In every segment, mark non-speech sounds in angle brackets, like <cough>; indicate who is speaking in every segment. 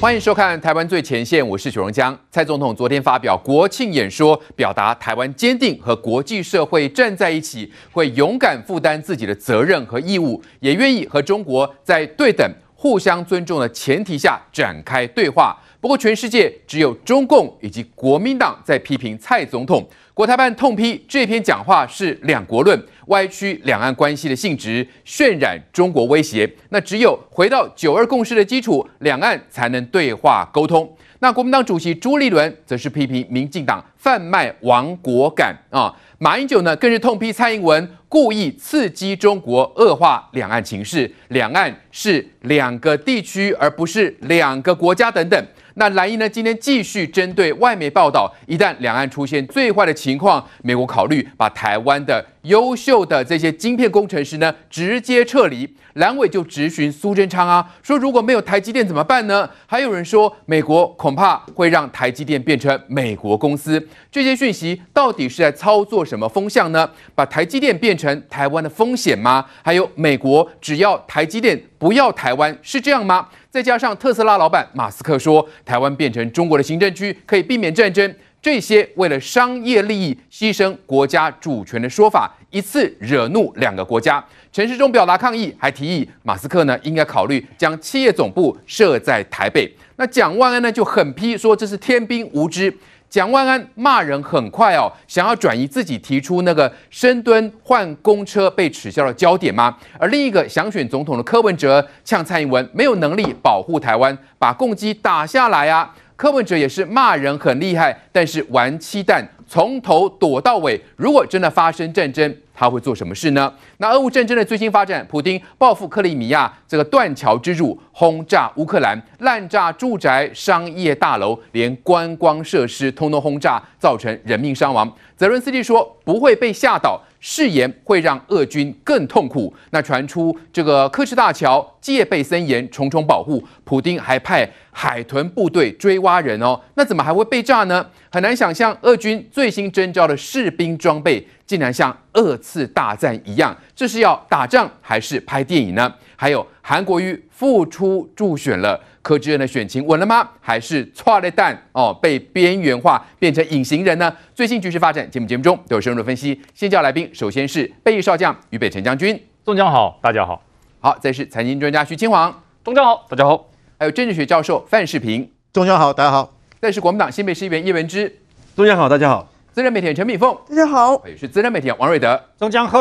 Speaker 1: 欢迎收看《台湾最前线》，我是许荣江。蔡总统昨天发表国庆演说，表达台湾坚定和国际社会站在一起，会勇敢负担自己的责任和义务，也愿意和中国在对等、互相尊重的前提下展开对话。不过，全世界只有中共以及国民党在批评蔡总统。国台办痛批这篇讲话是两国论，歪曲两岸关系的性质，渲染中国威胁。那只有回到九二共识的基础，两岸才能对话沟通。那国民党主席朱立伦则是批评民进党贩卖亡国感啊。马英九呢更是痛批蔡英文故意刺激中国，恶化两岸情势。两岸是两个地区，而不是两个国家等等。那蓝营呢？今天继续针对外媒报道，一旦两岸出现最坏的情况，美国考虑把台湾的优秀的这些晶片工程师呢直接撤离。蓝委就质询苏贞昌啊，说如果没有台积电怎么办呢？还有人说美国恐怕会让台积电变成美国公司。这些讯息到底是在操作什么风向呢？把台积电变成台湾的风险吗？还有美国只要台积电不要台湾是这样吗？再加上特斯拉老板马斯克说，台湾变成中国的行政区可以避免战争，这些为了商业利益牺牲国家主权的说法，一次惹怒两个国家。陈世忠表达抗议，还提议马斯克呢应该考虑将企业总部设在台北。那蒋万安呢就狠批说这是天兵无知。蒋万安骂人很快哦，想要转移自己提出那个深蹲换公车被取消的焦点吗？而另一个想选总统的柯文哲呛蔡英文没有能力保护台湾，把共机打下来啊！柯文哲也是骂人很厉害，但是玩七弹，从头躲到尾。如果真的发生战争，他会做什么事呢？那俄乌战争的最新发展，普京报复克里米亚这个断桥之辱，轰炸乌克兰，滥炸住宅、商业大楼，连观光设施通通轰炸，造成人命伤亡。泽伦斯基说不会被吓倒。誓言会让俄军更痛苦。那传出这个科什大桥戒备森严，重重保护。普丁还派海豚部队追挖人哦。那怎么还会被炸呢？很难想象，俄军最新征召的士兵装备竟然像二次大战一样。这是要打仗还是拍电影呢？还有韩国瑜复出助选了。柯志恩的选情稳了吗？还是错了蛋哦，被边缘化变成隐形人呢？最新局势发展，节目节目中都有深入的分析。先叫来宾，首先是备役少将于北辰将军，
Speaker 2: 中将好，大家好。
Speaker 1: 好，再是财经专家徐清煌，
Speaker 2: 中将好，大家好。
Speaker 1: 还有政治学教授范世平，
Speaker 3: 中将好，大家好。
Speaker 1: 再是国民党新北市议员叶文之，
Speaker 3: 中将好，大家好。
Speaker 1: 资深媒体人陈敏凤，
Speaker 4: 大家好。
Speaker 1: 还有是资深媒体人王瑞德，
Speaker 2: 中将好，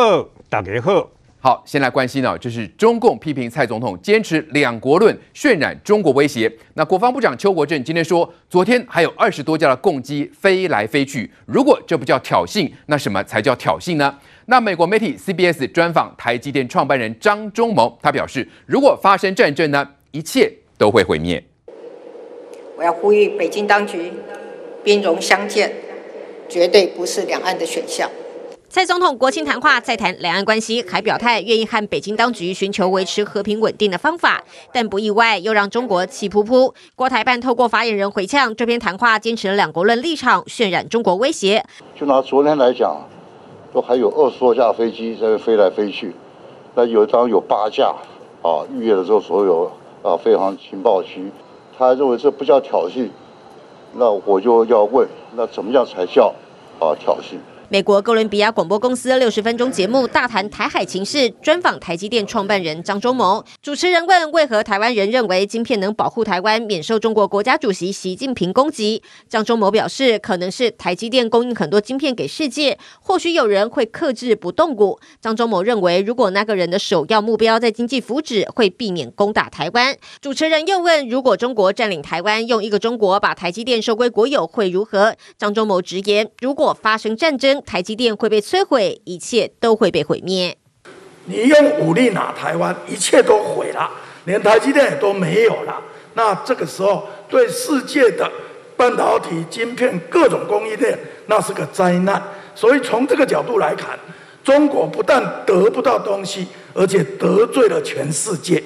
Speaker 2: 大家好。
Speaker 1: 好，先来关心呢，这是中共批评蔡总统坚持两国论，渲染中国威胁。那国防部长邱国正今天说，昨天还有二十多架的共机飞来飞去，如果这不叫挑衅，那什么才叫挑衅呢？那美国媒体 CBS 专访台积电创办人张忠谋，他表示，如果发生战争呢，一切都会毁灭。
Speaker 4: 我要呼吁北京当局，兵戎相见，绝对不是两岸的选项。
Speaker 5: 蔡总统国庆谈话再谈两岸关系，还表态愿意和北京当局寻求维持和平稳定的方法，但不意外又让中国气扑扑。国台办透过发言人回呛，这篇谈话坚持了两国论立场，渲染中国威胁。
Speaker 6: 就拿昨天来讲，都还有二十多架飞机在飞来飞去，那有当有八架啊，预约了之后所有啊飞航情报区，他认为这不叫挑衅，那我就要问，那怎么样才叫啊挑衅？
Speaker 5: 美国哥伦比亚广播公司六十分钟节目大谈台海情势，专访台积电创办人张忠谋。主持人问：为何台湾人认为晶片能保护台湾免受中国国家主席习近平攻击？张忠谋表示，可能是台积电供应很多晶片给世界，或许有人会克制不动武。张忠谋认为，如果那个人的首要目标在经济福祉，会避免攻打台湾。主持人又问：如果中国占领台湾，用一个中国把台积电收归国有，会如何？张忠谋直言：如果发生战争，台积电会被摧毁，一切都会被毁灭。
Speaker 7: 你用武力拿台湾，一切都毁了，连台积电也都没有了。那这个时候，对世界的半导体晶片各种供应链，那是个灾难。所以从这个角度来看，中国不但得不到东西，而且得罪了全世界。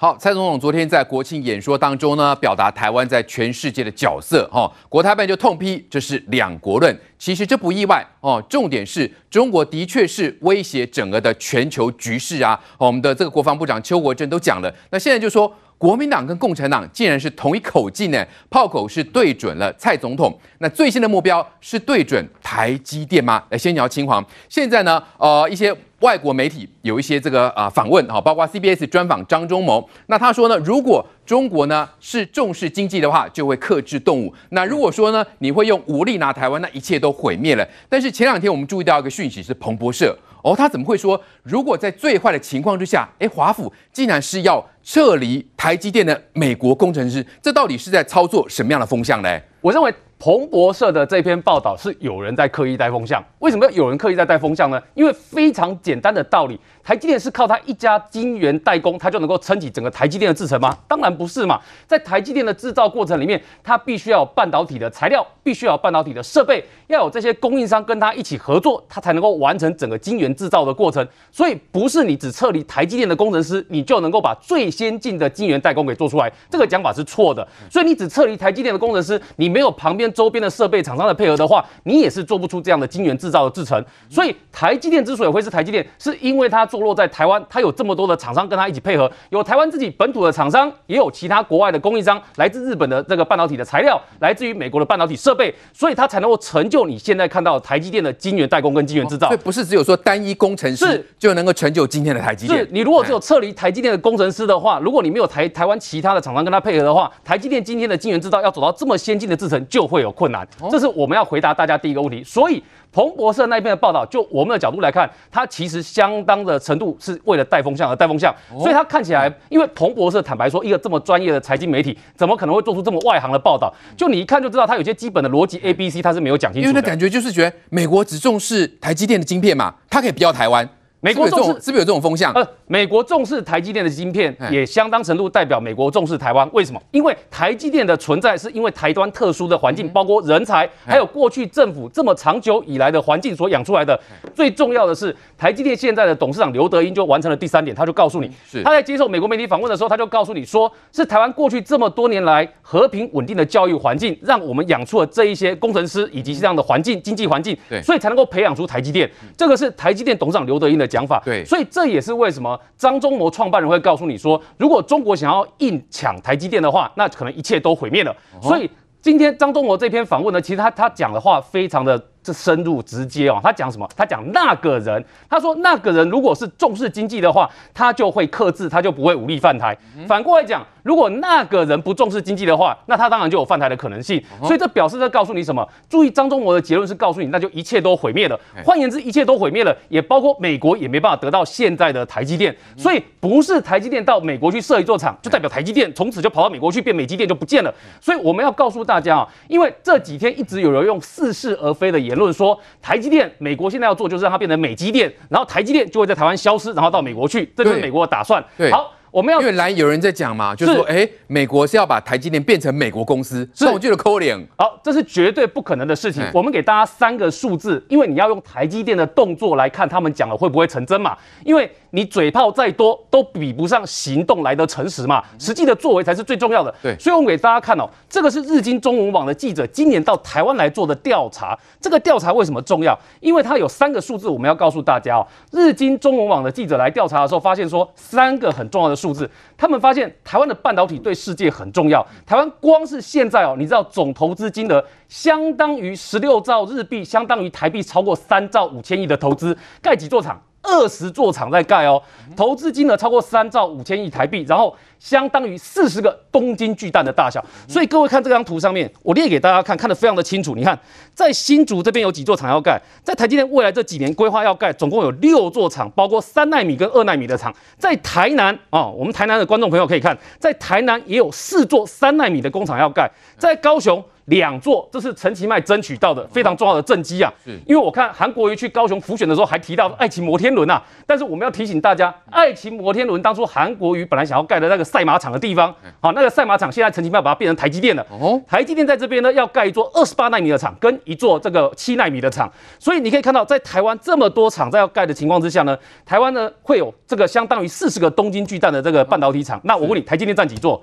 Speaker 1: 好，蔡总统昨天在国庆演说当中呢，表达台湾在全世界的角色，哈，国台办就痛批这是两国论。其实这不意外哦，重点是中国的确是威胁整个的全球局势啊。我们的这个国防部长邱国正都讲了，那现在就说国民党跟共产党竟然是同一口径呢，炮口是对准了蔡总统。那最新的目标是对准台积电吗？来，先聊青黄。现在呢，呃，一些外国媒体有一些这个啊访问啊，包括 CBS 专访张忠谋。那他说呢，如果中国呢是重视经济的话，就会克制动物。那如果说呢，你会用武力拿台湾，那一切都毁灭了。但是前两天我们注意到一个讯息是彭博社。哦，他怎么会说？如果在最坏的情况之下，诶，华府竟然是要撤离台积电的美国工程师，这到底是在操作什么样的风向呢？
Speaker 2: 我认为彭博社的这篇报道是有人在刻意带风向。为什么要有人刻意在带风向呢？因为非常简单的道理。台积电是靠它一家晶圆代工，它就能够撑起整个台积电的制程吗？当然不是嘛！在台积电的制造过程里面，它必须要有半导体的材料，必须要有半导体的设备，要有这些供应商跟它一起合作，它才能够完成整个晶圆制造的过程。所以不是你只撤离台积电的工程师，你就能够把最先进的晶圆代工给做出来。这个讲法是错的。所以你只撤离台积电的工程师，你没有旁边周边的设备厂商的配合的话，你也是做不出这样的晶圆制造的制程。所以台积电之所以会是台积电，是因为它做。坐落在台湾，它有这么多的厂商跟它一起配合，有台湾自己本土的厂商，也有其他国外的供应商，来自日本的这个半导体的材料，来自于美国的半导体设备，所以它才能够成就你现在看到台积电的晶圆代工跟晶圆制造。
Speaker 1: 所以不是只有说单一工程师就能够成就今天的台积电。
Speaker 2: 是你如果只有撤离台积电的工程师的话，如果你没有台台湾其他的厂商跟它配合的话，台积电今天的晶圆制造要走到这么先进的制程就会有困难。这是我们要回答大家第一个问题。所以。彭博社那边的报道，就我们的角度来看，它其实相当的程度是为了带风向而带风向，所以它看起来，因为彭博社坦白说，一个这么专业的财经媒体，怎么可能会做出这么外行的报道？就你一看就知道，它有些基本的逻辑 A、B、C，它是没有讲清楚的。
Speaker 1: 因为那感觉就是觉得美国只重视台积电的晶片嘛，它可以不要台湾。美国重视是不是有这种风向？
Speaker 2: 呃，美国重视台积电的晶片，也相当程度代表美国重视台湾。为什么？因为台积电的存在是因为台湾特殊的环境，包括人才，还有过去政府这么长久以来的环境所养出来的。最重要的是，台积电现在的董事长刘德英就完成了第三点，他就告诉你，他在接受美国媒体访问的时候，他就告诉你说，是台湾过去这么多年来和平稳定的教育环境，让我们养出了这一些工程师以及这样的环境经济环境，所以才能够培养出台积电。这个是台积电董事长刘德英的讲法，对，所以这也是为什么张忠谋创办人会告诉你说，如果中国想要硬抢台积电的话，那可能一切都毁灭了。所以今天张忠谋这篇访问呢，其实他他讲的话非常的。是深入直接哦，他讲什么？他讲那个人，他说那个人如果是重视经济的话，他就会克制，他就不会武力犯台。反过来讲，如果那个人不重视经济的话，那他当然就有犯台的可能性。所以这表示在告诉你什么？注意，张忠谋的结论是告诉你，那就一切都毁灭了。换言之，一切都毁灭了，也包括美国也没办法得到现在的台积电。所以不是台积电到美国去设一座厂，就代表台积电从此就跑到美国去变美积电就不见了。所以我们要告诉大家啊，因为这几天一直有人用似是而非的言论说台积电，美国现在要做就是让它变成美积电，然后台积电就会在台湾消失，然后到美国去，这就是美国的打算。对，好，我们要
Speaker 1: 因为来有人在讲嘛，就是说，哎，美国是要把台积电变成美国公司，是我觉得扣脸。
Speaker 2: 好，这是绝对不可能的事情。我们给大家三个数字，因为你要用台积电的动作来看他们讲的会不会成真嘛？因为你嘴炮再多，都比不上行动来的诚实嘛。实际的作为才是最重要的。对，所以我们给大家看哦，这个是日经中文网的记者今年到台湾来做的调查。这个调查为什么重要？因为它有三个数字，我们要告诉大家哦。日经中文网的记者来调查的时候，发现说三个很重要的数字。他们发现台湾的半导体对世界很重要。台湾光是现在哦，你知道总投资金额相当于十六兆日币，相当于台币超过三兆五千亿的投资，盖几座厂？二十座厂在盖哦，投资金额超过三兆五千亿台币，然后相当于四十个东京巨蛋的大小。所以各位看这张图上面，我列给大家看，看得非常的清楚。你看，在新竹这边有几座厂要盖，在台积电未来这几年规划要盖，总共有六座厂，包括三奈米跟二奈米的厂。在台南啊、哦，我们台南的观众朋友可以看，在台南也有四座三奈米的工厂要盖，在高雄。两座，这是陈其迈争取到的非常重要的政绩啊！是，因为我看韩国瑜去高雄辅选的时候，还提到爱情摩天轮啊。但是我们要提醒大家，爱情摩天轮当初韩国瑜本来想要盖的那个赛马场的地方，好，那个赛马场现在陈其迈把它变成台积电了。哦，台积电在这边呢，要盖一座二十八纳米的厂，跟一座这个七纳米的厂。所以你可以看到，在台湾这么多厂在要盖的情况之下呢，台湾呢会有这个相当于四十个东京巨蛋的这个半导体厂。那我问你，台积电占几座？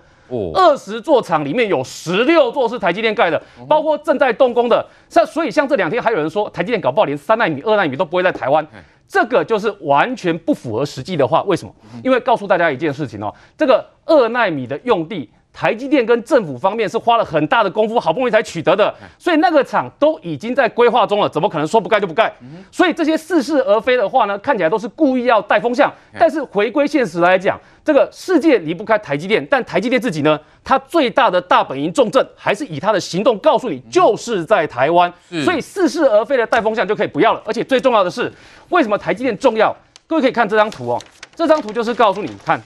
Speaker 2: 二十座厂里面有十六座是台积电盖的，包括正在动工的。像所以像这两天还有人说，台积电搞不好连三纳米、二纳米都不会在台湾。这个就是完全不符合实际的话。为什么？因为告诉大家一件事情哦，这个二纳米的用地。台积电跟政府方面是花了很大的功夫，好不容易才取得的，所以那个厂都已经在规划中了，怎么可能说不盖就不盖？所以这些似是而非的话呢，看起来都是故意要带风向。但是回归现实来讲，这个世界离不开台积电，但台积电自己呢，它最大的大本营重镇还是以它的行动告诉你，就是在台湾。所以似是而非的带风向就可以不要了。而且最重要的是，为什么台积电重要？各位可以看这张图哦，这张图就是告诉你看，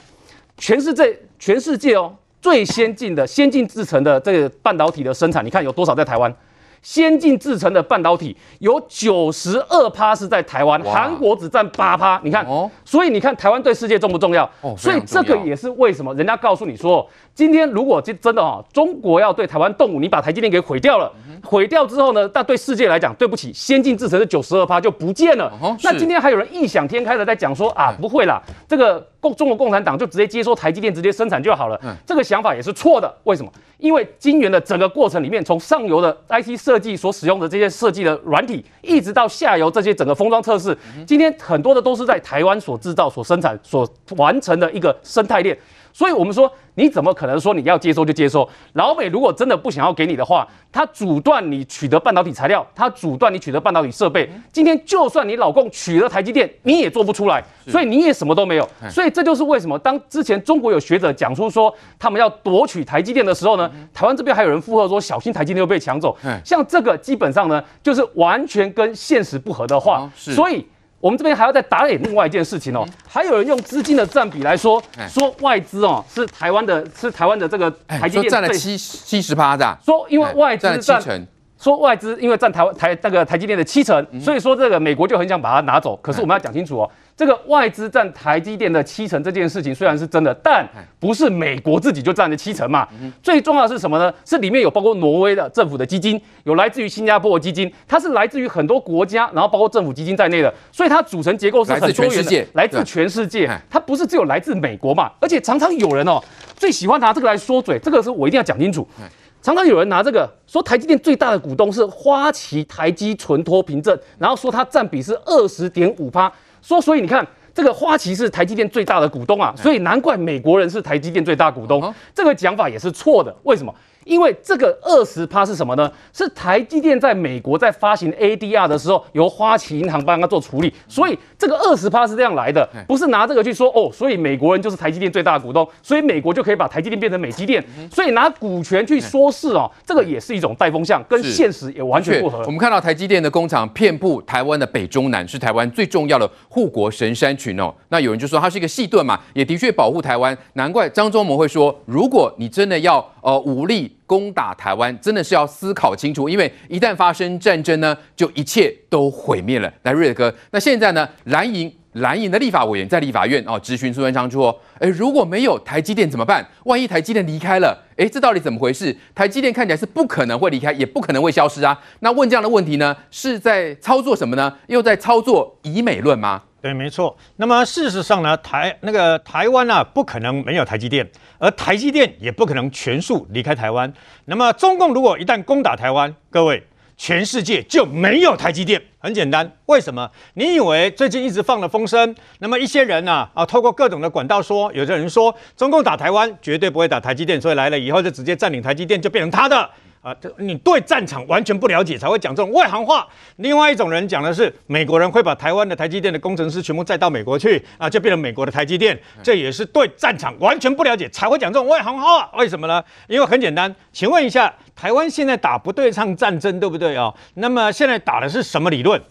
Speaker 2: 全世界，全世界哦。最先进的先进制程的这个半导体的生产，你看有多少在台湾？先进制程的半导体有九十二趴是在台湾，韩国只占八趴。你看，哦，所以你看台湾对世界重不重要？哦，所以这个也是为什么人家告诉你说，今天如果真真的哦，中国要对台湾动武，你把台积电给毁掉了，毁掉之后呢，但对世界来讲，对不起，先进制程的九十二趴就不见了。那今天还有人异想天开的在讲说啊，不会啦，这个。共中国共产党就直接接收台积电，直接生产就好了。嗯，这个想法也是错的。为什么？因为晶圆的整个过程里面，从上游的 IC 设计所使用的这些设计的软体，一直到下游这些整个封装测试，今天很多的都是在台湾所制造、所生产、所完成的一个生态链。所以，我们说，你怎么可能说你要接收就接收？老美如果真的不想要给你的话，他阻断你取得半导体材料，他阻断你取得半导体设备。今天就算你老共取了台积电，你也做不出来，所以你也什么都没有。所以这就是为什么当之前中国有学者讲出说他们要夺取台积电的时候呢，台湾这边还有人附和说小心台积电又被抢走。像这个基本上呢，就是完全跟现实不合的话。所以。我们这边还要再打脸另外一件事情哦，还有人用资金的占比来说，说外资哦是台湾的，是台湾的这个台积电占了七七十趴的，说因为外资占七成，说外资因为占台湾台那个台积电的七成，所以说这个美国就很想把它拿走，可是我们要讲清楚哦。这个外资占台积电的七成这件事情虽然是真的，但不是美国自己就占了七成嘛。最重要的是什么呢？是里面有包括挪威的政府的基金，有来自于新加坡的基金，它是来自于很多国家，然后包括政府基金在内的，所以它组成结构是很多元的，来自全世界。它不是只有来自美国嘛？而且常常有人哦，最喜欢拿这个来说嘴，这个是我一定要讲清楚。常常有人拿这个说台积电最大的股东是花旗台积存托凭证，然后说它占比是二十点五趴。说，所以你看，这个花旗是台积电最大的股东啊，所以难怪美国人是台积电最大股东，这个讲法也是错的。为什么？因为这个二十趴是什么呢？是台积电在美国在发行 ADR 的时候，由花旗银行帮他做处理，所以这个二十趴是这样来的，不是拿这个去说哦，所以美国人就是台积电最大的股东，所以美国就可以把台积电变成美积电，所以拿股权去说事哦，这个也是一种带风向，跟现实也完全不合。
Speaker 1: 我们看到台积电的工厂遍布台湾的北中南，是台湾最重要的护国神山群哦。那有人就说它是一个细盾嘛，也的确保护台湾，难怪张忠谋会说，如果你真的要呃武力。攻打台湾真的是要思考清楚，因为一旦发生战争呢，就一切都毁灭了。来，瑞哥，那现在呢，蓝营蓝营的立法委员在立法院哦质询苏贞昌说，诶，如果没有台积电怎么办？万一台积电离开了，诶，这到底怎么回事？台积电看起来是不可能会离开，也不可能会消失啊。那问这样的问题呢，是在操作什么呢？又在操作以美论吗？
Speaker 3: 对，没错。那么事实上呢，台那个台湾啊，不可能没有台积电，而台积电也不可能全数离开台湾。那么中共如果一旦攻打台湾，各位，全世界就没有台积电。很简单，为什么？你以为最近一直放了风声，那么一些人呢啊，啊，透过各种的管道说，有的人说中共打台湾绝对不会打台积电，所以来了以后就直接占领台积电，就变成他的。啊，这你对战场完全不了解，才会讲这种外行话。另外一种人讲的是，美国人会把台湾的台积电的工程师全部载到美国去，啊，就变成美国的台积电。这也是对战场完全不了解，才会讲这种外行话。为什么呢？因为很简单，请问一下，台湾现在打不对称战争，对不对啊？那么现在打的是什么理论？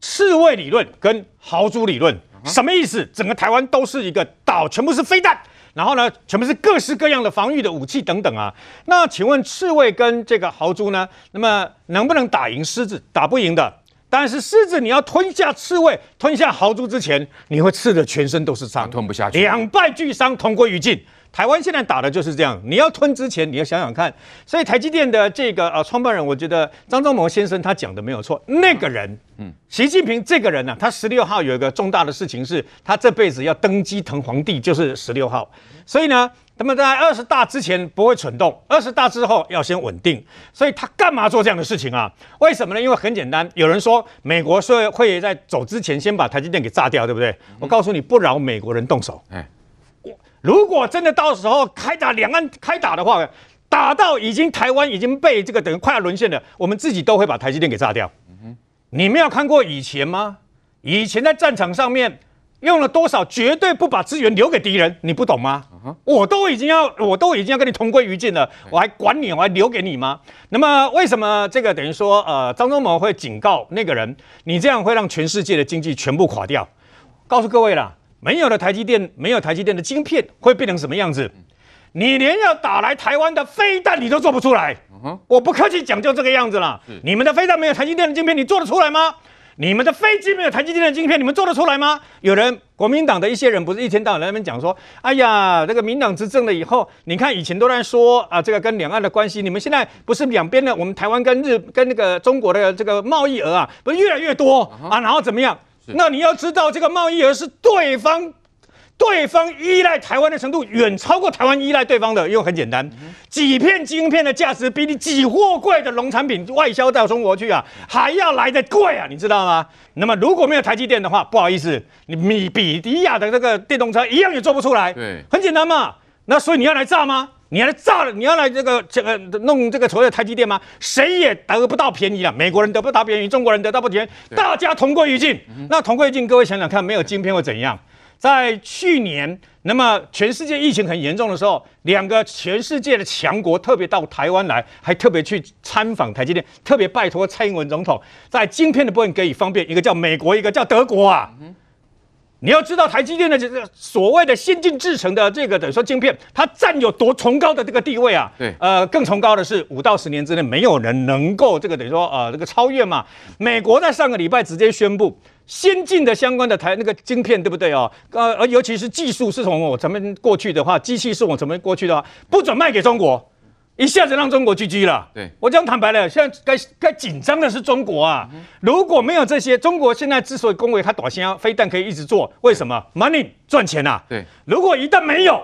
Speaker 3: 刺猬理论跟豪猪理论，什么意思？整个台湾都是一个岛，全部是飞弹。然后呢，全部是各式各样的防御的武器等等啊。那请问刺猬跟这个豪猪呢？那么能不能打赢狮子？打不赢的。但是狮子你要吞下刺猬、吞下豪猪之前，你会刺得全身都是伤，
Speaker 1: 吞不下去，
Speaker 3: 两败俱伤，同归于尽。台湾现在打的就是这样，你要吞之前，你要想想看。所以台积电的这个呃创办人，我觉得张忠谋先生他讲的没有错。那个人，嗯，习近平这个人呢、啊，他十六号有一个重大的事情是，他这辈子要登基成皇帝，就是十六号。所以呢，他们在二十大之前不会蠢动，二十大之后要先稳定。所以他干嘛做这样的事情啊？为什么呢？因为很简单，有人说美国是会在走之前先把台积电给炸掉，对不对？我告诉你，不饶美国人动手。哎。如果真的到时候开打，两岸开打的话，打到已经台湾已经被这个等于快要沦陷了，我们自己都会把台积电给炸掉。你没有看过以前吗？以前在战场上面用了多少，绝对不把资源留给敌人，你不懂吗？我都已经要，我都已经要跟你同归于尽了，我还管你，我还留给你吗？那么为什么这个等于说，呃，张忠谋会警告那个人，你这样会让全世界的经济全部垮掉？告诉各位啦。没有了台积电，没有台积电的晶片会变成什么样子？你连要打来台湾的飞弹你都做不出来。我不客气讲，就这个样子了。你们的飞弹没有台积电的晶片，你做得出来吗？你们的飞机没有台积电的晶片，你们做得出来吗？有人，国民党的一些人不是一天到晚在那边讲说，哎呀，这个民党执政了以后，你看以前都在说啊，这个跟两岸的关系，你们现在不是两边的，我们台湾跟日跟那个中国的这个贸易额啊，不是越来越多啊，然后怎么样？那你要知道，这个贸易额是对方，对方依赖台湾的程度远超过台湾依赖对方的，因为很简单，几片晶片的价值比你几货柜的农产品外销到中国去啊，还要来的贵啊，你知道吗？那么如果没有台积电的话，不好意思，你米比迪亚的这个电动车一样也做不出来。对，很简单嘛。那所以你要来炸吗？你要来炸了？你要来这个这个弄这个所谓的台积电吗？谁也得不到便宜啊！美国人得不到便宜，中国人得到不便宜，大家同归于尽。那同归于尽，各位想想看，没有晶片会怎样？在去年，那么全世界疫情很严重的时候，两个全世界的强国特别到台湾来，还特别去参访台积电，特别拜托蔡英文总统在晶片的部分给予方便。一个叫美国，一个叫德国啊。你要知道台积电的这个所谓的先进制程的这个等于说晶片，它占有多崇高的这个地位啊？对，呃，更崇高的是五到十年之内没有人能够这个等于说呃这个超越嘛。美国在上个礼拜直接宣布，先进的相关的台那个晶片，对不对哦？呃，而尤其是技术是从我咱们过去的话，机器是我咱们过去的话，不准卖给中国。一下子让中国 GG 了。对，我讲坦白了，现在该该紧张的是中国啊！如果没有这些，中国现在之所以恭维它短线飞弹可以一直做，为什么？Money 赚钱啊！对，如果一旦没有，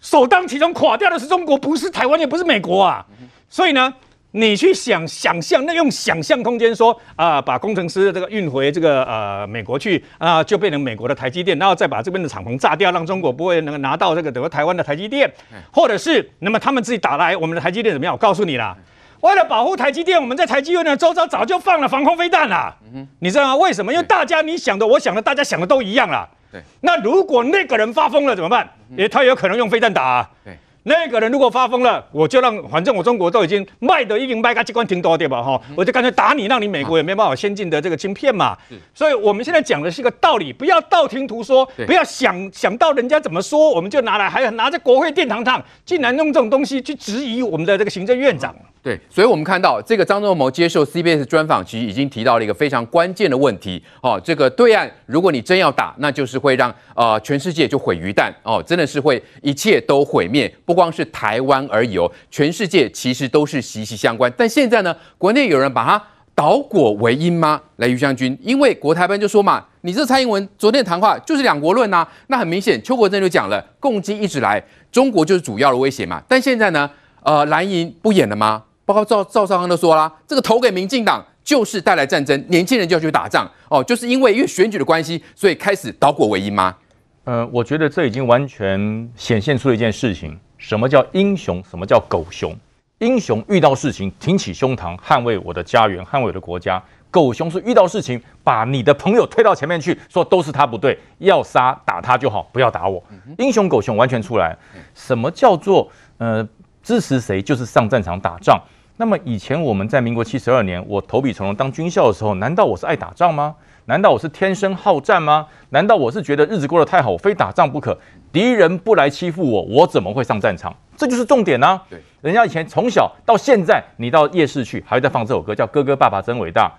Speaker 3: 首当其冲垮掉的是中国，不是台湾，也不是美国啊！所以呢？你去想想象，那用想象空间说啊、呃，把工程师这个运回这个呃美国去啊、呃，就变成美国的台积电，然后再把这边的厂房炸掉，让中国不会能够拿到这个德国台湾的台积电，或者是那么他们自己打来我们的台积电怎么样？我告诉你啦，为了保护台积电，我们在台积电的周遭早就放了防空飞弹啦。你知道吗？为什么？因为大家你想的，我想的，大家想的都一样啦。对，那如果那个人发疯了怎么办？也他有可能用飞弹打、啊。对。那个人如果发疯了，我就让，反正我中国都已经卖的已经卖个机关挺多对吧？哈，我就干脆打你，让你美国也没办法先进的这个芯片嘛。所以我们现在讲的是一个道理，不要道听途说，不要想想到人家怎么说，我们就拿来，还拿着国会殿堂上，竟然用这种东西去质疑我们的这个行政院长。
Speaker 1: 对，所以，我们看到这个张忠谋接受 CBS 专访，其实已经提到了一个非常关键的问题。哦，这个对岸，如果你真要打，那就是会让呃全世界就毁于旦哦，真的是会一切都毁灭，不光是台湾而已哦，全世界其实都是息息相关。但现在呢，国内有人把它倒果为因吗？来，于将军，因为国台办就说嘛，你这蔡英文昨天的谈话就是两国论呐、那很明显，邱国正就讲了，共机一直来，中国就是主要的威胁嘛。但现在呢，呃，蓝营不演了吗？包括赵赵少康都说啦，这个投给民进党就是带来战争，年轻人就要去打仗哦，就是因为因为选举的关系，所以开始倒果为因吗？
Speaker 8: 呃，我觉得这已经完全显现出了一件事情：什么叫英雄？什么叫狗熊？英雄遇到事情挺起胸膛捍卫我的家园，捍卫我的国家；狗熊是遇到事情把你的朋友推到前面去，说都是他不对，要杀打他就好，不要打我。英雄狗熊完全出来。什么叫做呃支持谁就是上战场打仗？那么以前我们在民国七十二年，我投笔从戎当军校的时候，难道我是爱打仗吗？难道我是天生好战吗？难道我是觉得日子过得太好，我非打仗不可？敌人不来欺负我，我怎么会上战场？这就是重点呢、啊。对，人家以前从小到现在，你到夜市去，还会在放这首歌，叫《哥哥爸爸真伟大》。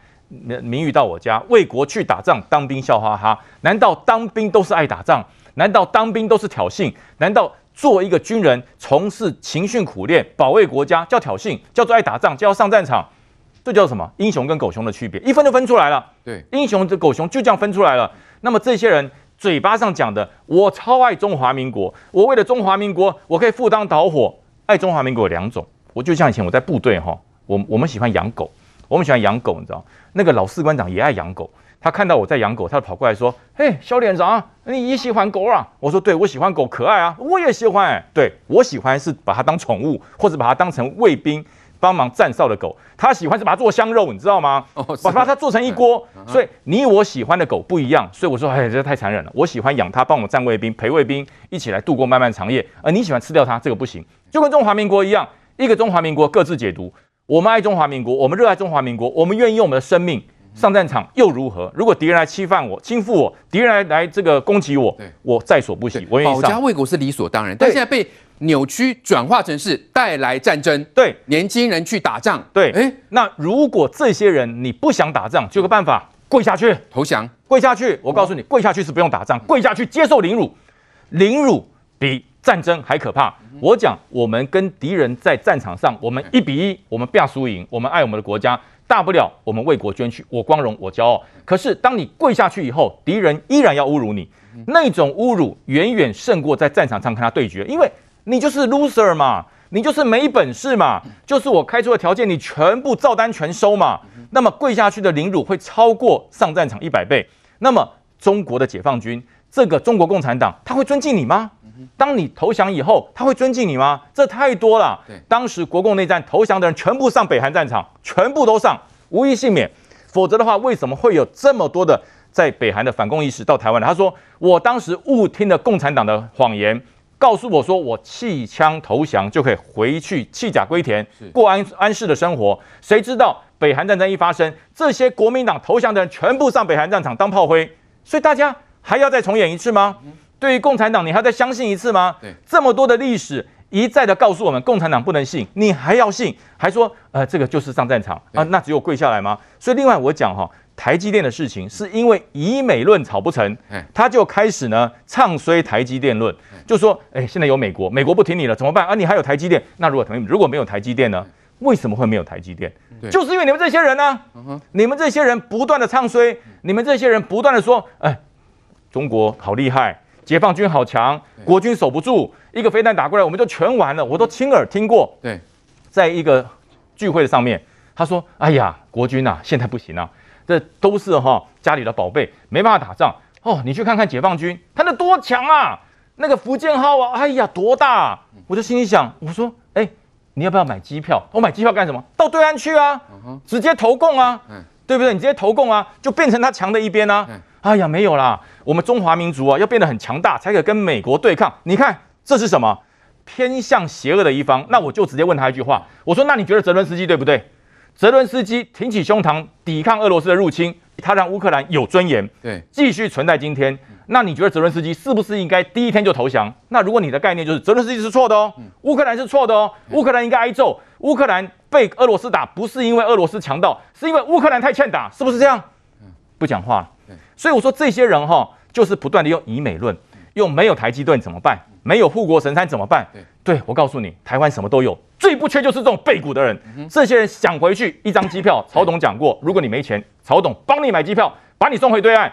Speaker 8: 名誉到我家，为国去打仗，当兵笑哈哈。难道当兵都是爱打仗？难道当兵都是挑衅？难道？做一个军人，从事勤训苦练，保卫国家，叫挑衅，叫做爱打仗，叫上战场，这叫什么？英雄跟狗熊的区别，一分就分出来了。
Speaker 1: 对，
Speaker 8: 英雄跟狗熊就这样分出来了。那么这些人嘴巴上讲的，我超爱中华民国，我为了中华民国，我可以赴汤蹈火。爱中华民国有两种，我就像以前我在部队哈，我我们喜欢养狗，我们喜欢养狗，你知道，那个老士官长也爱养狗。他看到我在养狗，他就跑过来说：“嘿，小连长，你也喜欢狗啊？”我说：“对，我喜欢狗，可爱啊，我也喜欢。对，我喜欢是把它当宠物，或者把它当成卫兵帮忙站哨的狗。他喜欢是把它做香肉，你知道吗？哦、把把它做成一锅。所以你我喜欢的狗不一样。所以我说，哎，这太残忍了。我喜欢养它，帮我们站卫兵，陪卫兵一起来度过漫漫长夜。而你喜欢吃掉它，这个不行。就跟中华民国一样，一个中华民国各自解读。我们爱中华民国，我们热爱中华民国，我们愿意用我们的生命。”上战场又如何？如果敌人来侵犯我、侵负我，敌人来来这个攻击我，我在所不惜。我愿意
Speaker 1: 保家卫国是理所当然，但现在被扭曲转化成是带来战争。
Speaker 8: 对，
Speaker 1: 年轻人去打仗。
Speaker 8: 对，哎，那如果这些人你不想打仗，就有个办法，跪下去
Speaker 1: 投降，
Speaker 8: 跪下去。我告诉你，跪下去是不用打仗，跪下去接受凌辱，凌辱比战争还可怕。我讲，我们跟敌人在战场上，我们一比一，我们不要输赢，我们爱我们的国家。大不了我们为国捐躯，我光荣，我骄傲。可是当你跪下去以后，敌人依然要侮辱你，那种侮辱远远胜过在战场上跟他对决，因为你就是 loser 嘛，你就是没本事嘛，就是我开出的条件，你全部照单全收嘛。那么跪下去的凌辱会超过上战场一百倍。那么中国的解放军，这个中国共产党，他会尊敬你吗？当你投降以后，他会尊敬你吗？这太多了。对，当时国共内战投降的人全部上北韩战场，全部都上，无一幸免。否则的话，为什么会有这么多的在北韩的反共意识到台湾来？他说，我当时误听了共产党的谎言，告诉我说我弃枪投降就可以回去弃甲归田，过安安适的生活。谁知道北韩战争一发生，这些国民党投降的人全部上北韩战场当炮灰。所以大家还要再重演一次吗？对于共产党，你还要再相信一次吗？对，这么多的历史一再的告诉我们，共产党不能信，你还要信，还说呃这个就是上战场啊？那只有跪下来吗？所以另外我讲哈，台积电的事情是因为以美论吵不成，他就开始呢唱衰台积电论，就说哎现在有美国，美国不听你了怎么办啊？你还有台积电，那如果如果没有台积电呢？为什么会没有台积电？就是因为你们这些人呢、啊，你们这些人不断的唱衰，你们这些人不断的说哎中国好厉害。解放军好强，国军守不住，一个飞弹打过来，我们就全完了。我都亲耳听过。对，在一个聚会的上面，他说：“哎呀，国军啊，现在不行啊，这都是哈家里的宝贝，没办法打仗哦。你去看看解放军，他那多强啊，那个福建号啊，哎呀，多大啊！我就心里想，我说，哎，你要不要买机票？我买机票干什么？到对岸去啊，直接投共啊，对不对？你直接投共啊，就变成他强的一边啊。”哎呀，没有啦！我们中华民族啊，要变得很强大，才可以跟美国对抗。你看这是什么？偏向邪恶的一方。那我就直接问他一句话：我说，那你觉得泽伦斯基对不对？泽伦斯基挺起胸膛抵抗俄罗斯的入侵，他让乌克兰有尊严，对，继续存在今天。那你觉得泽伦斯基是不是应该第一天就投降？那如果你的概念就是泽伦斯基是错的哦，乌克兰是错的哦，乌克兰应该挨揍。乌克兰被俄罗斯打不是因为俄罗斯强盗，是因为乌克兰太欠打，是不是这样？不讲话。所以我说这些人哈，就是不断的用以美论，用没有台积电怎么办？没有护国神山怎么办？对，我告诉你，台湾什么都有，最不缺就是这种背骨的人。这些人想回去，一张机票，曹董讲过，如果你没钱，曹董帮你买机票，把你送回对岸。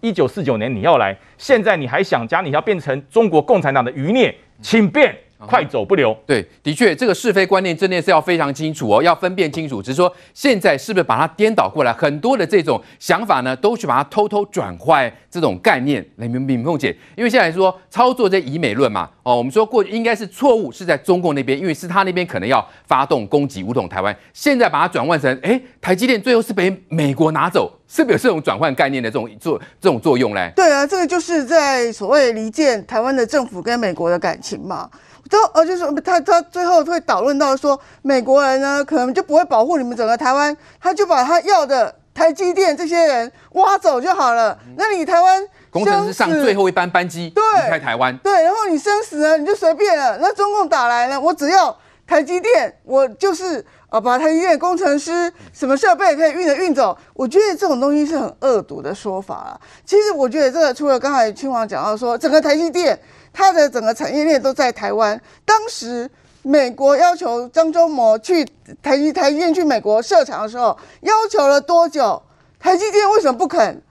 Speaker 8: 一九四九年你要来，现在你还想家，你要变成中国共产党的余孽，请变。快走不留。对，的确，这个是非观念真的是要非常清楚哦，要分辨清楚。只是说，现在是不是把它颠倒过来？很多的这种想法呢，都去把它偷偷转换这种概念。来，敏敏凤姐，因为现在说操作这以美论嘛，哦，我们说过去应该是错误，是在中共那边，因为是他那边可能要发动攻击武统台湾。现在把它转换成，哎，台积电最后是被美国拿走，是不是有这种转换概念的这种作这种作用嘞？
Speaker 9: 对啊，这个就是在所谓离间台湾的政府跟美国的感情嘛。都呃，就是他他最后会导论到说，美国人呢可能就不会保护你们整个台湾，他就把他要的台积电这些人挖走就好了。那你台湾
Speaker 1: 工程师上最后一班班机离开台湾，
Speaker 9: 对，然后你生死呢你就随便了。那中共打来了，我只要台积电，我就是呃把台积电工程师什么设备可以运的运走，我觉得这种东西是很恶毒的说法啊。其实我觉得这个除了刚才嶔煌讲到说，整个台积电它的整个产业链都在台湾。当时美国要求张忠谋去台积台积电去美国设厂的时候，要求了多久？台积电为什么不肯？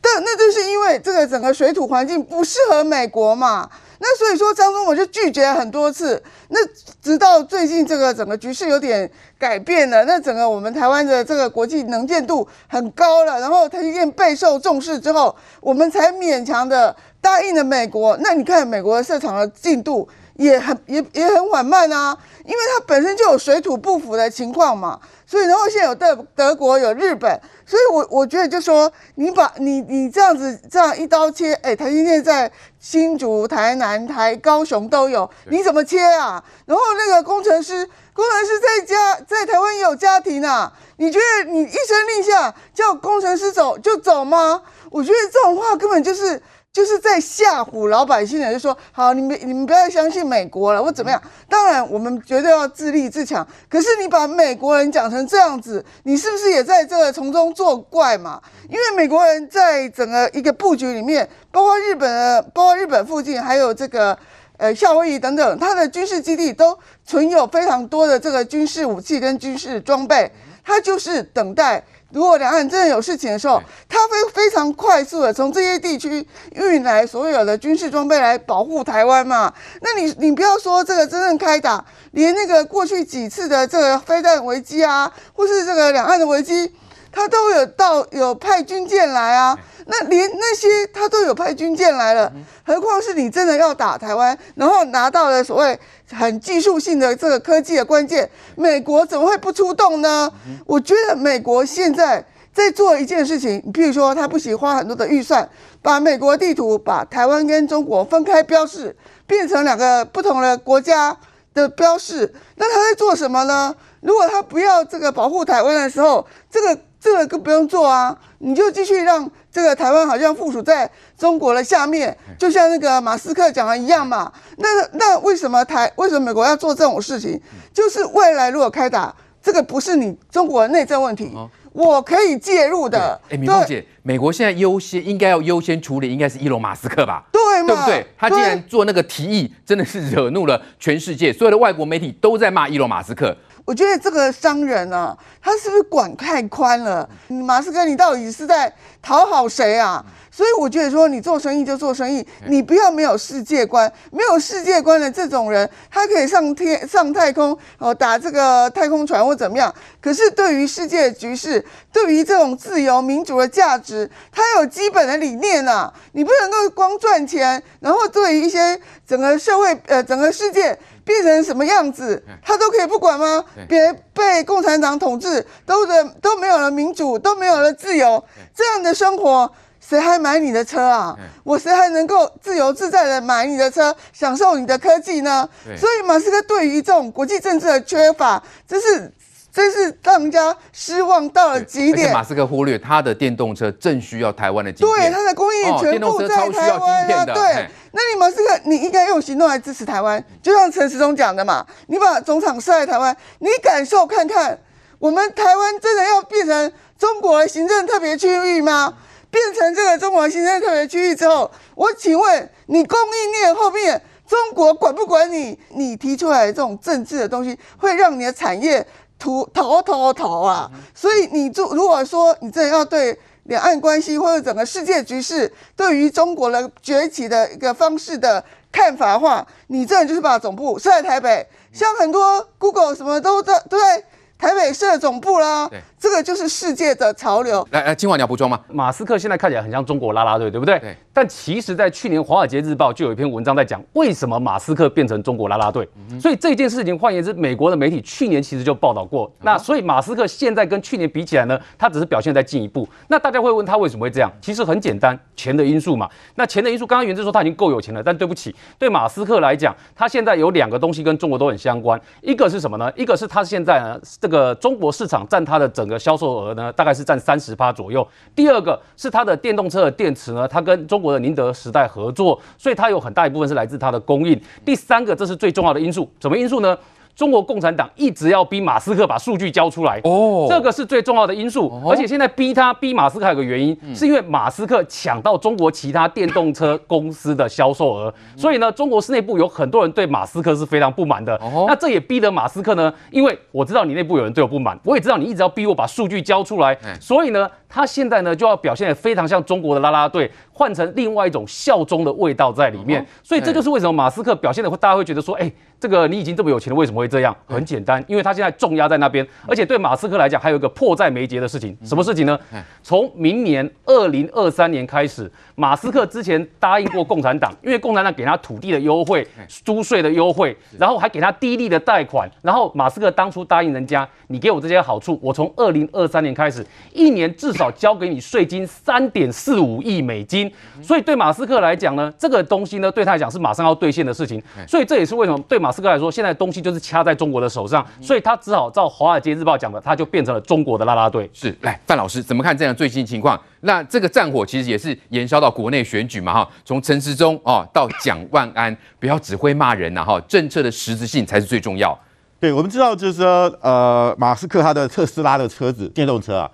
Speaker 9: 但那就是因为这个整个水土环境不适合美国嘛。那所以说，张忠谋就拒绝了很多次。那直到最近这个整个局势有点改变了，那整个我们台湾的这个国际能见度很高了，然后台积电备受重视之后，我们才勉强的答应了美国。那你看美国的设厂的进度也很也也很缓慢啊，因为它本身就有水土不服的情况嘛。所以然后现在有德德国有日本，所以我我觉得就说你把你你这样子这样一刀切，哎，台积电在。新竹、台南、台高雄都有，你怎么切啊？然后那个工程师，工程师在家在台湾也有家庭啊，你觉得你一声令下叫工程师走就走吗？我觉得这种话根本就是。就是在吓唬老百姓的，就说好，你们你们不要相信美国了，或怎么样？当然，我们绝对要自立自强。可是你把美国人讲成这样子，你是不是也在这个从中作怪嘛？因为美国人在整个一个布局里面，包括日本的，包括日本附近，还有这个呃夏威夷等等，它的军事基地都存有非常多的这个军事武器跟军事装备，它就是等待。如果两岸真的有事情的时候，他会非常快速的从这些地区运来所有的军事装备来保护台湾嘛？那你你不要说这个真正开打，连那个过去几次的这个飞弹危机啊，或是这个两岸的危机，他都有到有派军舰来啊。那连那些他都有派军舰来了，何况是你真的要打台湾，然后拿到了所谓。很技术性的这个科技的关键，美国怎么会不出动呢？我觉得美国现在在做一件事情，你譬如说，他不惜花很多的预算，把美国地图把台湾跟中国分开标示，变成两个不同的国家的标示。那他在做什么呢？如果他不要这个保护台湾的时候，这个这个更不用做啊，你就继续让。这个台湾好像附属在中国的下面，就像那个马斯克讲的一样嘛。那那为什么台为什么美国要做这种事情？就是未来如果开打，这个不是你中国的内政问题，我可以介入的。
Speaker 1: 哎，明凤姐，美国现在优先应该要优先处理，应该是伊隆马斯克吧？
Speaker 9: 对嘛，
Speaker 1: 对不对？他竟然做那个提议，真的是惹怒了全世界，所有的外国媒体都在骂伊隆马斯克。
Speaker 9: 我觉得这个商人啊，他是不是管太宽了？马斯克，你到底是在讨好谁啊？所以我觉得说，你做生意就做生意，你不要没有世界观，没有世界观的这种人，他可以上天上太空哦，打这个太空船或怎么样。可是对于世界局势，对于这种自由民主的价值，他有基本的理念啊。你不能够光赚钱，然后对于一些整个社会呃整个世界。变成什么样子，他都可以不管吗？别被共产党统治，都的都没有了民主，都没有了自由，这样的生活，谁还买你的车啊？我谁还能够自由自在的买你的车，享受你的科技呢？所以马斯克对于这种国际政治的缺乏，这是。真是让人家失望到了极点。
Speaker 1: 马斯克忽略他的电动车正需要台湾的晶片，
Speaker 9: 对，他的工艺全部在台湾啊。对，那你马斯克，你应该用行动来支持台湾，就像陈时中讲的嘛，你把总厂设在台湾，你感受看看，我们台湾真的要变成中国的行政特别区域吗？变成这个中国行政特别区域之后，我请问你供应链后面中国管不管你？你提出来的这种政治的东西，会让你的产业。逃逃逃逃啊！所以你就如果说你真的要对两岸关系或者整个世界局势，对于中国的崛起的一个方式的看法的话，你真的就是把总部设在台北，像很多 Google 什么都在都在。台北设总部啦，这个就是世界的潮流。
Speaker 1: 来来，今晚你要补充吗？
Speaker 2: 马斯克现在看起来很像中国啦啦队，对不对？对。但其实，在去年《华尔街日报》就有一篇文章在讲，为什么马斯克变成中国啦啦队。嗯、所以这件事情，换言之，美国的媒体去年其实就报道过。嗯、那所以马斯克现在跟去年比起来呢，他只是表现在进一步。那大家会问他为什么会这样？其实很简单，钱的因素嘛。那钱的因素，刚刚原志说他已经够有钱了，但对不起，对马斯克来讲，他现在有两个东西跟中国都很相关。一个是什么呢？一个是他现在呢，这个中国市场。占他的整个的销售额呢，大概是占三十趴左右。第二个是它的电动车的电池呢，它跟中国的宁德时代合作，所以它有很大一部分是来自它的供应。第三个，这是最重要的因素，什么因素呢？中国共产党一直要逼马斯克把数据交出来。哦，这个是最重要的因素。而且现在逼他逼马斯克还有个原因，是因为马斯克抢到中国其他电动车公司的销售额，所以呢，中国内部有很多人对马斯克是非常不满的。那这也逼得马斯克呢，因为我知道你内部有人对我不满，我也知道你一直要逼我把数据交出来，所以呢。他现在呢就要表现得非常像中国的拉拉队，换成另外一种效忠的味道在里面，所以这就是为什么马斯克表现的会大家会觉得说，哎，这个你已经这么有钱了，为什么会这样？很简单，因为他现在重压在那边，而且对马斯克来讲还有一个迫在眉睫的事情，什么事情呢？从明年二零二三年开始，马斯克之前答应过共产党，因为共产党给他土地的优惠、租税的优惠，然后还给他低利的贷款，然后马斯克当初答应人家，你给我这些好处，我从二零二三年开始，一年至少。交给你税金三点四五亿美金，所以对马斯克来讲呢，这个东西呢，对他来讲是马上要兑现的事情。所以这也是为什么对马斯克来说，现在东西就是掐在中国的手上，所以他只好照《华尔街日报》讲的，他就变成了中国的啦啦队。
Speaker 1: 是，来范老师怎么看这样最新情况？那这个战火其实也是延烧到国内选举嘛，哈，从陈时中哦到蒋万安，不要只会骂人呐，哈，政策的实质性才是最重要。
Speaker 10: 对，我们知道就是说，呃，马斯克他的特斯拉的车子电动车啊。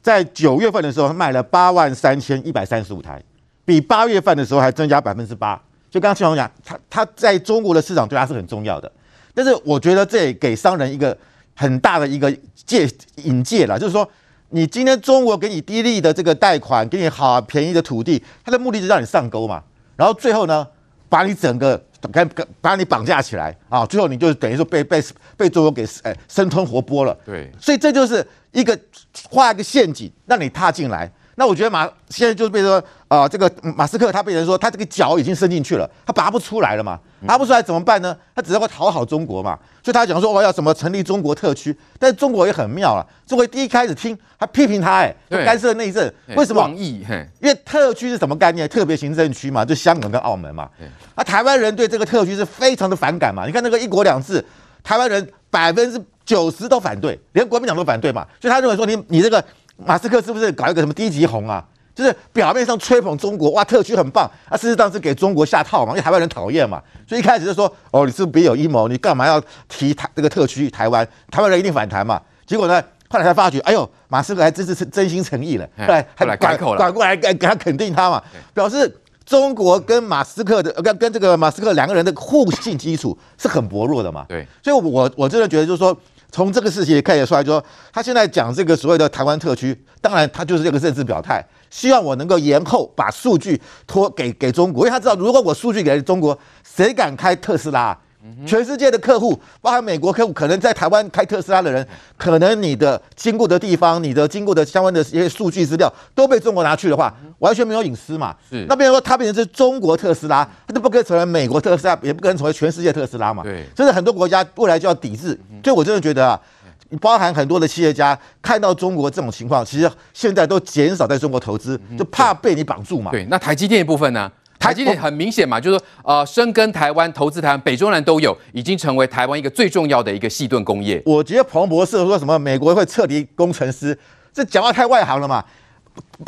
Speaker 10: 在九月份的时候，卖了八万三千一百三十五台，比八月份的时候还增加百分之八。就刚刚庆红讲，他他在中国的市场对他是很重要的。但是我觉得这也给商人一个很大的一个戒引戒了，就是说，你今天中国给你低利的这个贷款，给你好便宜的土地，他的目的是让你上钩嘛。然后最后呢，把你整个给把你绑架起来啊，最后你就等于说被被被中国给呃生吞活剥了。
Speaker 1: 对，
Speaker 10: 所以这就是。一个画一个陷阱，让你踏进来。那我觉得马现在就是变成说，啊、呃，这个马斯克他被人说，他这个脚已经伸进去了，他拔不出来了嘛。拔不出来怎么办呢？他只能够讨好中国嘛。所以他讲说，我要什么成立中国特区。但是中国也很妙了，中国第一开始听他批评他，哎，干涉内政。为什么？因为特区是什么概念？特别行政区嘛，就香港跟澳门嘛。那台湾人对这个特区是非常的反感嘛。你看那个一国两制，台湾人百分之。九十都反对，连国民党都反对嘛，所以他认为说你你这个马斯克是不是搞一个什么低级红啊？就是表面上吹捧中国，哇，特区很棒，啊，事实上是给中国下套嘛，因为台湾人讨厌嘛，所以一开始就说哦，你是不是别有阴谋？你干嘛要提台这个特区台湾？台湾人一定反弹嘛。结果呢，后来才发觉，哎呦，马斯克还真是真心诚意了，后来还来改口了，转过来给给他肯定他嘛，表示。中国跟马斯克的跟跟这个马斯克两个人的互信基础是很薄弱的嘛？
Speaker 1: 对，
Speaker 10: 所以我我真的觉得就是说，从这个事情也看得出来，说他现在讲这个所谓的台湾特区，当然他就是这个政治表态，希望我能够延后把数据拖给给中国，因为他知道如果我数据给了中国，谁敢开特斯拉？全世界的客户，包含美国客户，可能在台湾开特斯拉的人，可能你的经过的地方，你的经过的相关的一些数据资料都被中国拿去的话，完全没有隐私嘛。是。那比如说，它变成是中国特斯拉，它就不可以成为美国特斯拉，也不可能成为全世界特斯拉嘛。对。所以很多国家未来就要抵制。所以我真的觉得啊，包含很多的企业家看到中国这种情况，其实现在都减少在中国投资，就怕被你绑住嘛。
Speaker 1: 对。那台积电的部分呢？台积电很明显嘛，就是说，呃，深耕台湾、投资台湾，北中南都有，已经成为台湾一个最重要的一个细盾工业。
Speaker 10: 我觉得彭博社说什么美国会撤离工程师，这讲话太外行了嘛。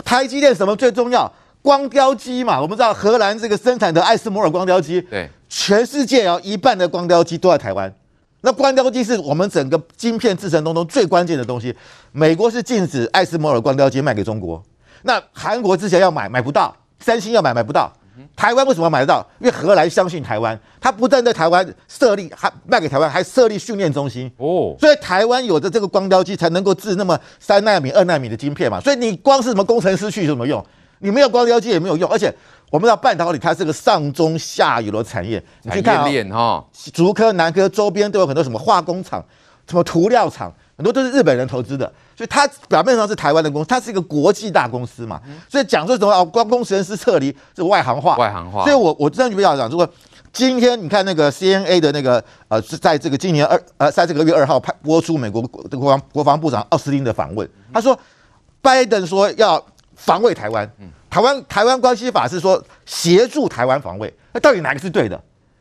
Speaker 10: 台积电什么最重要？光雕机嘛，我们知道荷兰这个生产的艾斯摩尔光雕机，对，全世界有一半的光雕机都在台湾。那光雕机是我们整个晶片制成当中最关键的东西。美国是禁止艾斯摩尔光雕机卖给中国，那韩国之前要买买不到，三星要买买不到。台湾为什么买得到？因为荷兰相信台湾，他不但在台湾设立，还卖给台湾，还设立训练中心哦。所以台湾有的这个光雕机才能够制那么三纳米、二纳米的晶片嘛。所以你光是什么工程师去有什么用？你没有光雕机也没有用。而且我们知道半导体它是个上中下游的产业，你去看啊，竹科、南科周边都有很多什么化工厂、什么涂料厂。很多都是日本人投资的，所以它表面上是台湾的公司，它是一个国际大公司嘛，所以讲说什么啊，光工程师撤离这个外行话，
Speaker 1: 外行话。
Speaker 10: 所以我我真的比较讲，如果今天你看那个 CNA 的那个呃，是在这个今年二呃，在这个月二号拍播出美国的国防国防部长奥斯汀的访问，他说拜登说要防卫台湾，台湾台湾关系法是说协助台湾防卫，那到底哪个是对的？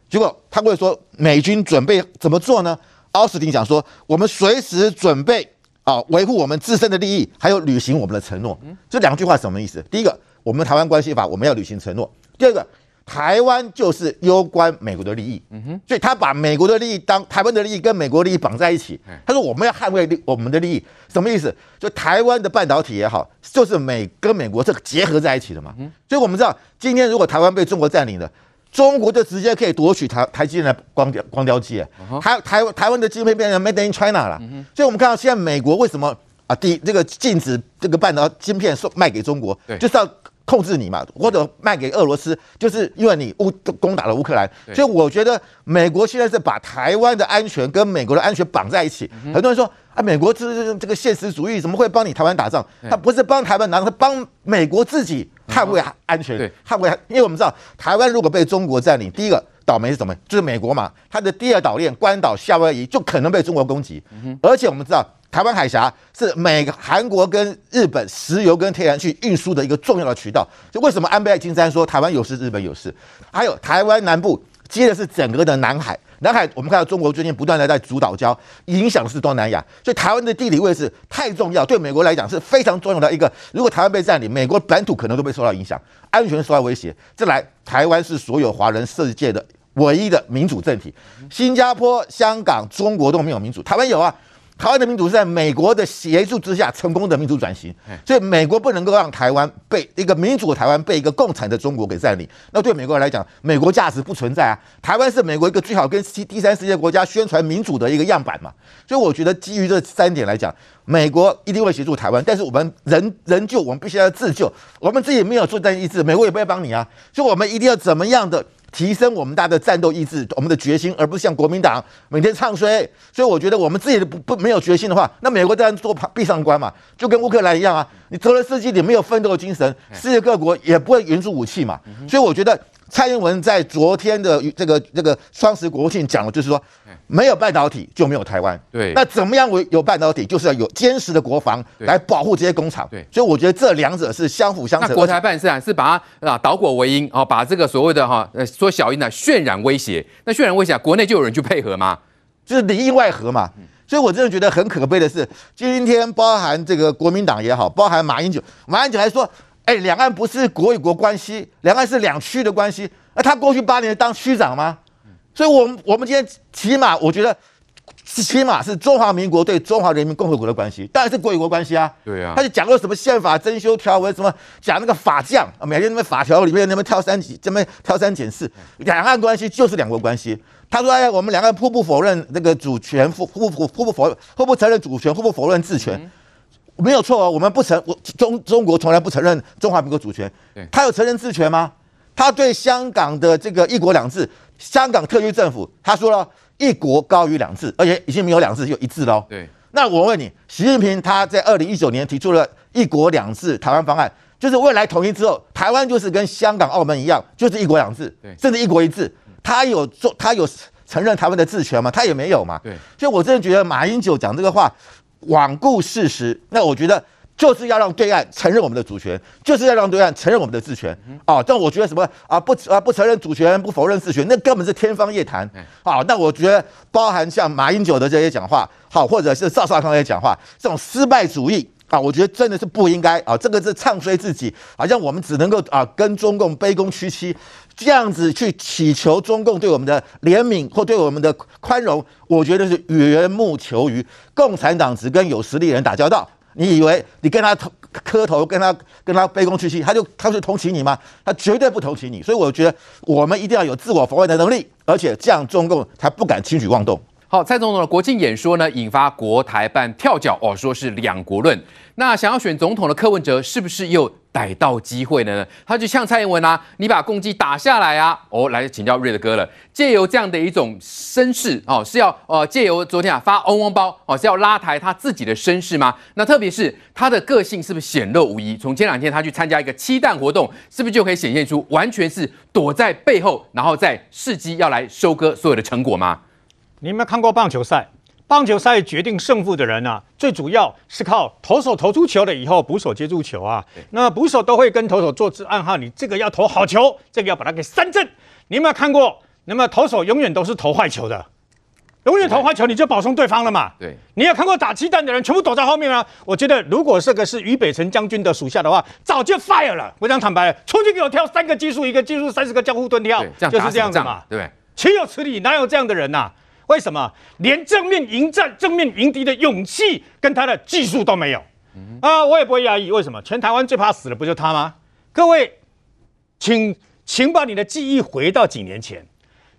Speaker 10: 结果他会说美军准备怎么做呢？奥斯汀讲说：“我们随时准备啊，维护我们自身的利益，还有履行我们的承诺。这两句话什么意思？第一个，我们台湾关系法我们要履行承诺；第二个，台湾就是攸关美国的利益，嗯哼，所以他把美国的利益当台湾的利益跟美国利益绑在一起。他说我们要捍卫我们的利益，什么意思？就台湾的半导体也好，就是美跟美国这个结合在一起的嘛。所以我们知道，今天如果台湾被中国占领了，中国就直接可以夺取台台积电的光雕光雕机，台台台湾的晶片变成 Made in China 了。所以我们看到现在美国为什么啊，第这个禁止这个半导体晶片送卖给中国，就是要。控制你嘛，或者卖给俄罗斯，就是因为你乌攻打了乌克兰，所以我觉得美国现在是把台湾的安全跟美国的安全绑在一起。很多人说啊，美国这这个现实主义怎么会帮你台湾打仗？他不是帮台湾打仗，他帮美国自己捍卫安全，捍卫。因为我们知道，台湾如果被中国占领，第一个倒霉是什么？就是美国嘛，它的第二岛链关岛、夏威夷就可能被中国攻击，而且我们知道。台湾海峡是美、韩国跟日本石油跟天然气运输的一个重要的渠道。就为什么安倍晋三说台湾有事，日本有事？还有台湾南部接的是整个的南海，南海我们看到中国最近不断的在主导交，影响是东南亚。所以台湾的地理位置太重要，对美国来讲是非常重要的一个。如果台湾被占领，美国本土可能都被受到影响，安全受到威胁。再来，台湾是所有华人世界的唯一的民主政体，新加坡、香港、中国都没有民主，台湾有啊。台湾的民主是在美国的协助之下成功的民主转型，所以美国不能够让台湾被一个民主的台湾被一个共产的中国给占领。那对美国人来讲，美国价值不存在啊。台湾是美国一个最好跟第三世界国家宣传民主的一个样板嘛。所以我觉得基于这三点来讲，美国一定会协助台湾，但是我们人人救，我们必须要自救。我们自己没有作战意志，美国也不会帮你啊。所以我们一定要怎么样的？提升我们大家的战斗意志，我们的决心，而不是像国民党每天唱衰。所以我觉得我们自己的不不没有决心的话，那美国当然做闭上关嘛，就跟乌克兰一样啊。你泽连斯基你没有奋斗的精神，世界各国也不会援助武器嘛。所以我觉得。蔡英文在昨天的这个这个双十国庆讲的就是说，没有半导体就没有台湾。
Speaker 1: 对，
Speaker 10: 那怎么样为有半导体，就是要有坚实的国防来保护这些工厂。对，所以我觉得这两者是相辅相成。
Speaker 1: 那国台办是啊，是把它啊导果为因啊，把这个所谓的哈呃说小英的渲染威胁，那渲染威胁，国内就有人去配合吗？
Speaker 10: 就是里应外合嘛。所以我真的觉得很可悲的是，今天包含这个国民党也好，包含马英九，马英九还说。哎，两岸不是国与国关系，两岸是两区的关系。那他过去八年当区长吗？所以，我们我们今天起码我觉得，起码是中华民国对中华人民共和国的关系，当然是国与国关系啊。
Speaker 1: 对啊。
Speaker 10: 他就讲过什么宪法增修条文，什么讲那个法将，每天那边法条里面那边挑三几，这边挑三拣四，两岸关系就是两国关系。他说：“哎，我们两岸互不否认那个主权，互互互互不否互不承认主权，互不否认治权。嗯”没有错哦，我们不承我中中国从来不承认中华民国主权，他有承认治权吗？他对香港的这个一国两制，香港特区政府他说了一国高于两制，而且已经没有两制，有一制喽。对，那我问你，习近平他在二零一九年提出了一国两制台湾方案，就是未来统一之后，台湾就是跟香港、澳门一样，就是一国两制，甚至一国一制。他有做，他有承认台湾的治权吗？他也没有嘛。对，所以我真的觉得马英九讲这个话。罔顾事实，那我觉得就是要让对岸承认我们的主权，就是要让对岸承认我们的治权啊！但我觉得什么啊不啊不承认主权，不否认治权，那根本是天方夜谭啊！那我觉得包含像马英九的这些讲话，好，或者是赵少康的讲话，这种失败主义啊，我觉得真的是不应该啊！这个是唱衰自己，好像我们只能够啊跟中共卑躬屈膝。这样子去祈求中共对我们的怜悯或对我们的宽容，我觉得是缘木求鱼。共产党只跟有实力人打交道，你以为你跟他磕头，跟他跟他卑躬屈膝，他就他就同情你吗？他绝对不同情你。所以我觉得我们一定要有自我防卫的能力，而且这样中共才不敢轻举妄动。
Speaker 1: 好，蔡总统的国庆演说呢，引发国台办跳脚哦，说是两国论。那想要选总统的柯文哲是不是又逮到机会了呢？他就呛蔡英文啊，你把攻击打下来啊！哦，来请教瑞德哥了，借由这样的一种声势哦，是要呃借由昨天啊发嗡嗡包哦，是要拉抬他自己的声势吗？那特别是他的个性是不是显露无遗？从前两天他去参加一个七弹活动，是不是就可以显现出完全是躲在背后，然后在伺机要来收割所有的成果吗？
Speaker 3: 你有没有看过棒球赛？棒球赛决定胜负的人啊，最主要是靠投手投出球了以后，捕手接住球啊。那捕手都会跟投手做出暗号，你这个要投好球，这个要把它给三振。你有没有看过？那么投手永远都是投坏球的。永远投坏球，你就保送对方了嘛。
Speaker 1: 对，
Speaker 3: 你有看过打鸡蛋的人全部躲在后面吗？我觉得如果这个是于北辰将军的属下的话，早就 fire 了。我讲坦白了，出去给我跳三个技术，一个技术三十个交互蹲跳，就是这样子嘛，
Speaker 1: 对不对？
Speaker 3: 岂有此理？哪有这样的人呐、啊？为什么连正面迎战、正面迎敌的勇气跟他的技术都没有？啊，我也不会压抑。为什么？全台湾最怕死的不就他吗？各位，请请把你的记忆回到几年前。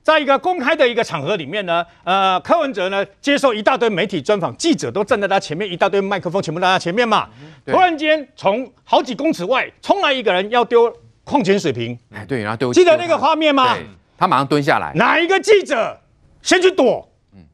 Speaker 3: 在一个公开的一个场合里面呢，呃，柯文哲呢接受一大堆媒体专访，记者都站在他前面，一大堆麦克风全部在他前面嘛。突然间，从好几公尺外冲来一个人要丢矿泉水瓶，
Speaker 1: 哎，对，然后丢。
Speaker 3: 记得那个画面吗？
Speaker 1: 他马上蹲下来。
Speaker 3: 哪一个记者先去躲？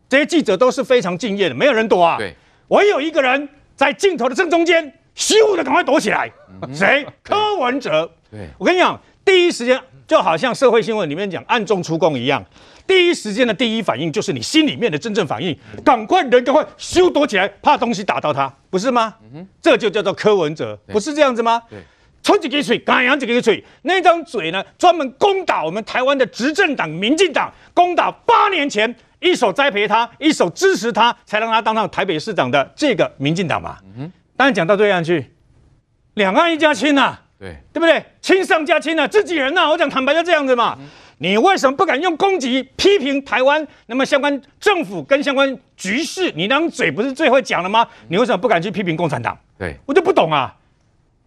Speaker 3: 这些记者都是非常敬业的，没有人躲啊。
Speaker 1: 对，
Speaker 3: 唯有一个人在镜头的正中间，咻的赶快躲起来。谁？柯文哲。
Speaker 1: 对，
Speaker 3: 我跟你讲，第一时间。就好像社会新闻里面讲暗中出供一样，第一时间的第一反应就是你心里面的真正反应，赶快人赶快咻躲起来，怕东西打到他，不是吗？嗯、这就叫做柯文哲，不是这样子吗？对，抽几个嘴，干扬几个嘴，那张嘴呢，专门攻打我们台湾的执政党民进党，攻打八年前一手栽培他，一手支持他，才让他当上台北市长的这个民进党嘛。嗯，当然讲到对岸去，两岸一家亲呐、啊。对，对不对？亲上加亲啊，自己人呐、啊！我讲坦白就这样子嘛。嗯、你为什么不敢用攻击批评台湾？那么相关政府跟相关局势，你那张嘴不是最会讲了吗？你为什么不敢去批评共产党？
Speaker 1: 对，
Speaker 3: 我就不懂啊！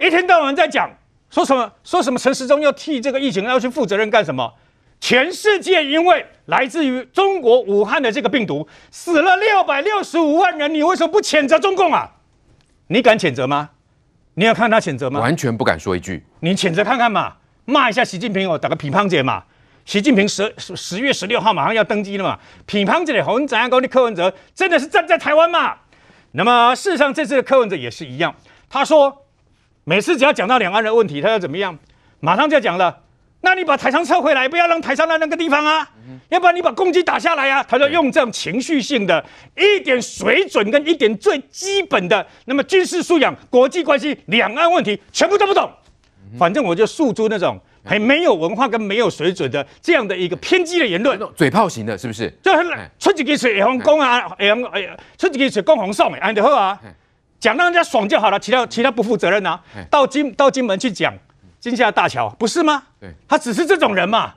Speaker 3: 一天到晚在讲说什么说什么陈时中要替这个疫情要去负责任干什么？全世界因为来自于中国武汉的这个病毒死了六百六十五万人，你为什么不谴责中共啊？你敢谴责吗？你要看他谴责吗？
Speaker 1: 完全不敢说一句。
Speaker 3: 你谴责看看嘛，骂一下习近平哦，打个乒乓姐嘛。习近平十十月十六号马上要登基了嘛，乒乓姐的红怎样搞的？柯文哲真的是站在台湾嘛？那么事实上这次的柯文哲也是一样，他说每次只要讲到两岸的问题，他要怎么样，马上就要讲了。那你把台商撤回来，不要让台商在那个地方啊！要不然你把攻击打下来啊！他就用这种情绪性的一点水准跟一点最基本的，那么军事素养、国际关系、两岸问题全部都不懂。反正我就诉诸那种还没有文化跟没有水准的这样的一个偏激的言论，
Speaker 1: 嘴炮型的，是不是？
Speaker 3: 就很出几句嘴，红攻啊，哎呀出几句嘴攻红送，安，就好啊，讲让人家爽就好了，其他其他不负责任啊，到金到金门去讲。金厦大桥不是吗？对，他只是这种人嘛，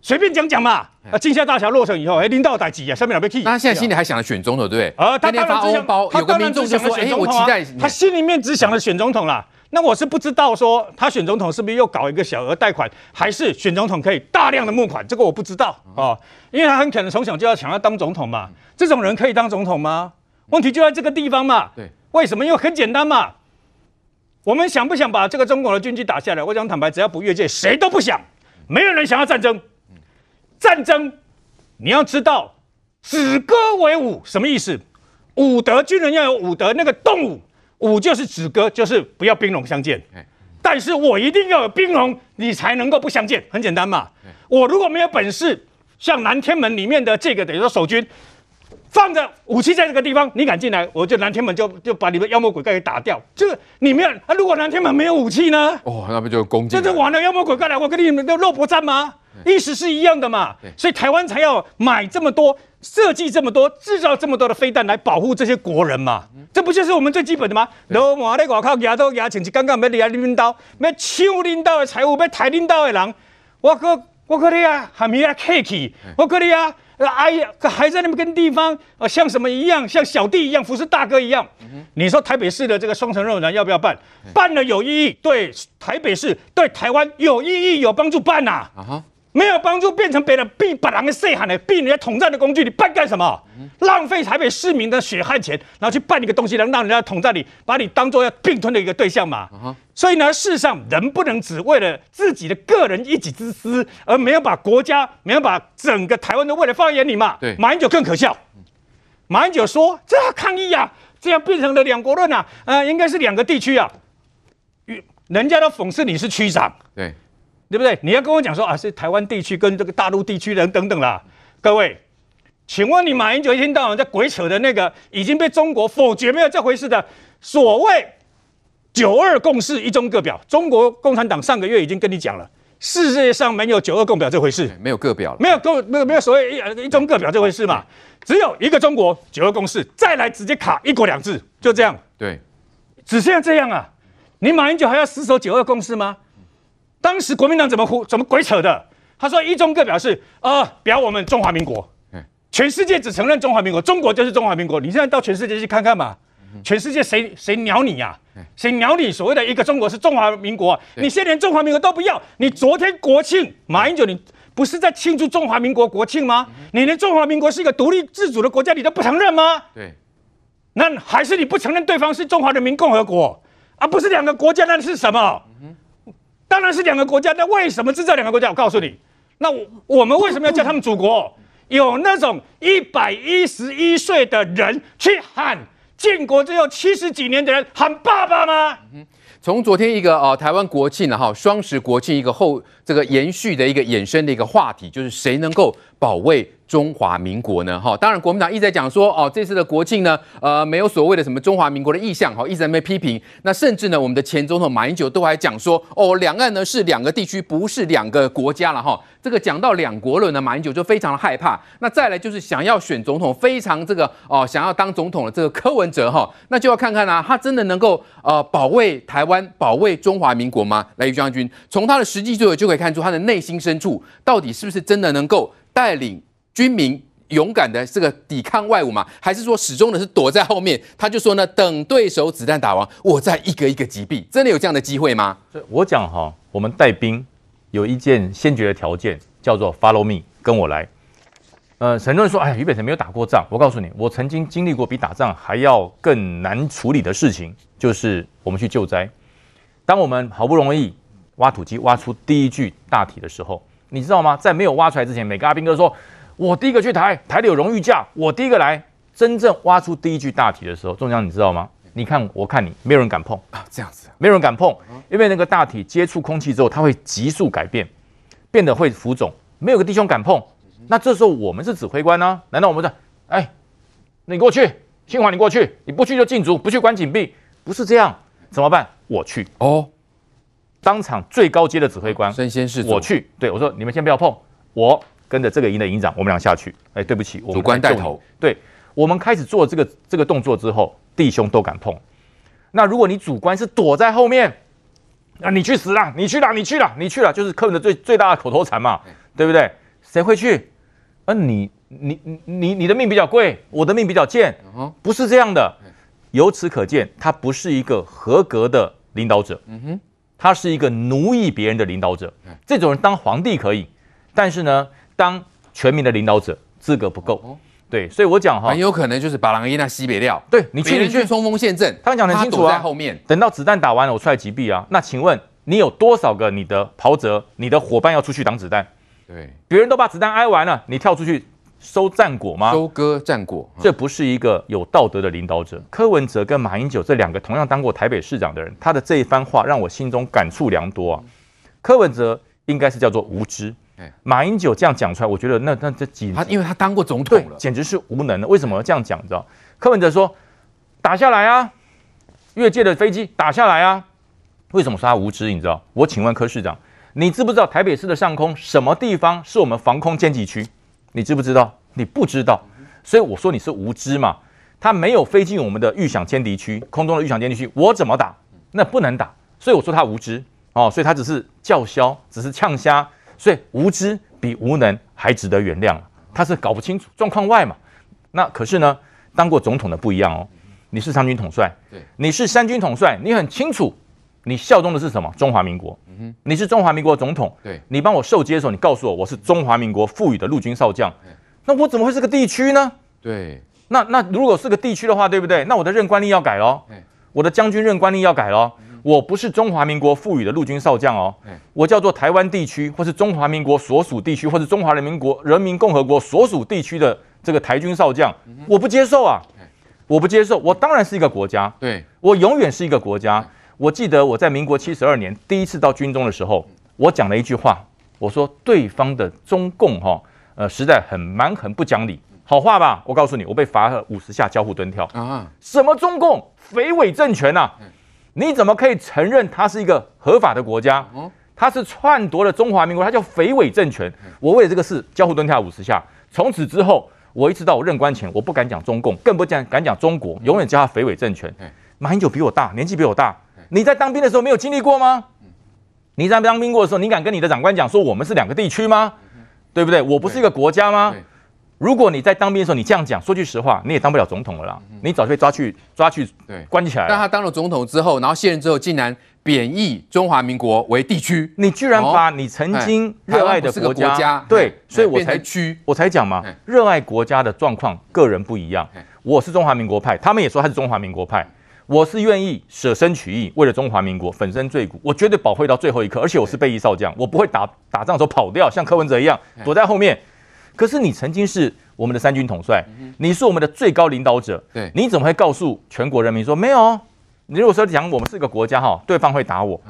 Speaker 3: 随便讲讲嘛。啊，金厦大桥落成以后，哎，领导代志啊，下面有被 key。
Speaker 1: 那他现在心里还想着选总统，对不对？
Speaker 3: 啊，他当然只想，他当然只想着选总统啊。他心里面只想着选总统啦。那我是不知道说他选总统是不是又搞一个小额贷款，还是选总统可以大量的募款？这个我不知道啊，因为他很可能从小就要想要当总统嘛。这种人可以当总统吗？问题就在这个地方嘛。对，为什么？因为很简单嘛。我们想不想把这个中国的军机打下来？我讲坦白，只要不越界，谁都不想。没有人想要战争。战争，你要知道，止戈为武，什么意思？武德，军人要有武德。那个动武，武就是止戈，就是不要兵戎相见。但是我一定要有兵戎，你才能够不相见。很简单嘛。我如果没有本事，像南天门里面的这个，等于说守军。放着武器在这个地方，你敢进来，我就南天门就就把你们妖魔鬼怪给打掉。这个里面啊，如果南天门没有武器呢？
Speaker 1: 哦，那不就攻击？这
Speaker 3: 就完了，妖魔鬼怪来，我跟你们的肉搏战吗？意思是一样的嘛。所以台湾才要买这么多，设计这么多，制造这么多的飞弹来保护这些国人嘛。这不就是我们最基本的吗？罗马在外口牙都牙请是刚刚没离开领导，没抢领导的财物，没抬领导的人，我可我可你啊，还没啊客气，我可你啊。哎呀，还在那边跟地方啊，像什么一样，像小弟一样，服侍大哥一样。嗯、你说台北市的这个双城论坛要不要办？办了有意义，对台北市、对台湾有意义、有帮助办呐、啊。啊没有帮助，变成别人逼把人给塞喊的，逼人家统战的工具，你办干什么？浪费台北市民的血汗钱，然后去办一个东西，能让人家统战你，把你当做要并吞的一个对象嘛？所以呢，事实上，人不能只为了自己的个人一己之私，而没有把国家、没有把整个台湾的未来放在眼里嘛？对，马英九更可笑。马英九说：“这要抗议啊，这样变成了两国论啊，呃，应该是两个地区啊。”人家都讽刺你是区长。对。对不对？你要跟我讲说啊，是台湾地区跟这个大陆地区人等等啦。各位，请问你马英九一天到晚在鬼扯的那个已经被中国否决没有这回事的所谓“九二共识”一中各表，中国共产党上个月已经跟你讲了，世界上没有九二共表这回事，
Speaker 1: 没有各表，
Speaker 3: 没有各没有没有所谓一一中各表这回事嘛，只有一个中国九二共识，再来直接卡一国两制，就这样。
Speaker 1: 对，
Speaker 3: 只剩下这样啊！你马英九还要死守九二共识吗？当时国民党怎么胡怎么鬼扯的？他说一中各表示啊、呃，表我们中华民国，全世界只承认中华民国，中国就是中华民国。你现在到全世界去看看嘛，全世界谁谁鸟你呀、啊？谁鸟你所谓的一个中国是中华民国？你现在连中华民国都不要，你昨天国庆马英九你不是在庆祝中华民国国庆吗？你连中华民国是一个独立自主的国家你都不承认吗？
Speaker 1: 对，
Speaker 3: 那还是你不承认对方是中华人民共和国，而不是两个国家？那是什么？当然是两个国家，那为什么是这两个国家？我告诉你，那我们为什么要叫他们祖国？有那种一百一十一岁的人去喊建国只有七十几年的人喊爸爸吗？
Speaker 1: 从昨天一个呃台湾国庆了哈双十国庆一个后这个延续的一个衍生的一个话题，就是谁能够保卫中华民国呢？哈，当然国民党一直在讲说，哦，这次的国庆呢，呃，没有所谓的什么中华民国的意向，哈，一直在那边批评。那甚至呢，我们的前总统马英九都还讲说，哦，两岸呢是两个地区，不是两个国家了，哈。这个讲到两国论呢，马英九就非常的害怕。那再来就是想要选总统，非常这个哦，想要当总统的这个柯文哲，哈，那就要看看啊，他真的能够呃保卫台湾、保卫中华民国吗？来，于将军，从他的实际作为就可以看出他的内心深处到底是不是真的能够带领。军民勇敢的这个抵抗外侮嘛，还是说始终的是躲在后面？他就说呢，等对手子弹打完，我再一个一个击毙。真的有这样的机
Speaker 8: 会吗？我讲哈，我们带兵有一件先决的条件，叫做 follow me，跟我来。呃，很多人说，哎，俞北辰没有打过仗。我告诉你，我曾经经历过比打仗还要更难处理的事情，就是我们去救灾。当我们好不容易挖土机挖出第一具大体的时候，你知道吗？在没有挖出来之前，每个阿兵哥说。我第一个去台，台里有荣誉架，我第一个来。真正挖出第一具大体的时候，中将你知道吗？你看，我看你，没有人敢碰
Speaker 1: 啊，这样子，
Speaker 8: 没有人敢碰，因为那个大体接触空气之后，它会急速改变，变得会浮肿，没有个弟兄敢碰。那这时候我们是指挥官呢、啊？难道我们说，哎，你过去，清华你过去，你不去就禁足，不去关禁闭，不是这样，怎么办？我去哦，当场最高阶的指挥官，
Speaker 1: 身先士卒，
Speaker 8: 我去，对我说，你们先不要碰我。跟着这个营的营长，我们俩下去。哎，对不起，我
Speaker 1: 主官带头。
Speaker 8: 对，我们开始做这个这个动作之后，弟兄都敢碰。那如果你主官是躲在后面，啊，你去死啦！你去啦！你去啦！你去啦！就是柯文的最最大的口头禅嘛，对不对？谁会去？啊，你你你你的命比较贵，我的命比较贱，不是这样的。由此可见，他不是一个合格的领导者。嗯哼，他是一个奴役别人的领导者。这种人当皇帝可以，但是呢？当全民的领导者资格不够，对，所以我讲哈，
Speaker 1: 很有可能就是把狼烟那西北料，
Speaker 8: 对你去你去
Speaker 1: 冲锋陷阵，
Speaker 8: 他们讲得很清楚啊，
Speaker 1: 在后面
Speaker 8: 等到子弹打完了，我出来击毙啊。那请问你有多少个你的袍泽、你的伙伴要出去挡子弹？
Speaker 1: 对，
Speaker 8: 别人都把子弹挨完了，你跳出去收战果吗？
Speaker 1: 收割战果，
Speaker 8: 这不是一个有道德的领导者。柯文哲跟马英九这两个同样当过台北市长的人，他的这一番话让我心中感触良多啊。柯文哲应该是叫做无知。马英九这样讲出来，我觉得那那这几
Speaker 1: 他因为他当过总统了，
Speaker 8: 简直是无能的。为什么要这样讲？你知道？柯文哲说打下来啊，越界的飞机打下来啊。为什么说他无知？你知道？我请问柯市长，你知不知道台北市的上空什么地方是我们防空兼击区？你知不知道？你不知道，所以我说你是无知嘛。他没有飞进我们的预想歼敌区，空中的预想歼敌区，我怎么打？那不能打。所以我说他无知哦，所以他只是叫嚣，只是呛瞎。所以无知比无能还值得原谅，他是搞不清楚状况外嘛。那可是呢，当过总统的不一样哦。你是三军统帅，对，你是三军统帅，你很清楚，你效忠的是什么？中华民国。嗯，你是中华民国总统，对，你帮我受接的时候，你告诉我我是中华民国赋予的陆军少将，那我怎么会是个地区呢？
Speaker 1: 对，
Speaker 8: 那那如果是个地区的话，对不对？那我的任官令要改喽，我的将军任官令要改喽。我不是中华民国赋予的陆军少将哦，我叫做台湾地区，或是中华民国所属地区，或是中华人民国人民共和国所属地区的这个台军少将，我不接受啊，我不接受，我当然是一个国家，对，我永远是一个国家。我记得我在民国七十二年第一次到军中的时候，我讲了一句话，我说对方的中共哈，呃，实在很蛮横不讲理，好话吧？我告诉你，我被罚了五十下交互蹲跳啊，什么中共匪伪政权呐？你怎么可以承认它是一个合法的国家？它是篡夺了中华民国，它叫匪伪政权。我为了这个事交互蹲跳五十下，从此之后，我一直到我任官前，我不敢讲中共，更不讲敢讲中国，永远叫他匪伪政权。马英九比我大，年纪比我大，你在当兵的时候没有经历过吗？你在当兵过的时候，你敢跟你的长官讲说我们是两个地区吗？对不对？我不是一个国家吗？如果你在当兵的时候你这样讲，说句实话，你也当不了总统了啦，你早就被抓去抓去关起来。
Speaker 1: 但他当了总统之后，然后卸任之后，竟然贬义中华民国为地区，
Speaker 8: 你居然把你曾经热爱的国家对，所以我才区我才讲嘛，热爱国家的状况个人不一样。我是中华民国派，他们也说他是中华民国派。我是愿意舍身取义，为了中华民国粉身碎骨，我绝对保卫到最后一刻，而且我是备役少将，我不会打打仗的时候跑掉，像柯文哲一样躲在后面。可是你曾经是我们的三军统帅，你是我们的最高领导者，对，你怎么会告诉全国人民说没有？你如果说讲我们是个国家哈，对方会打我，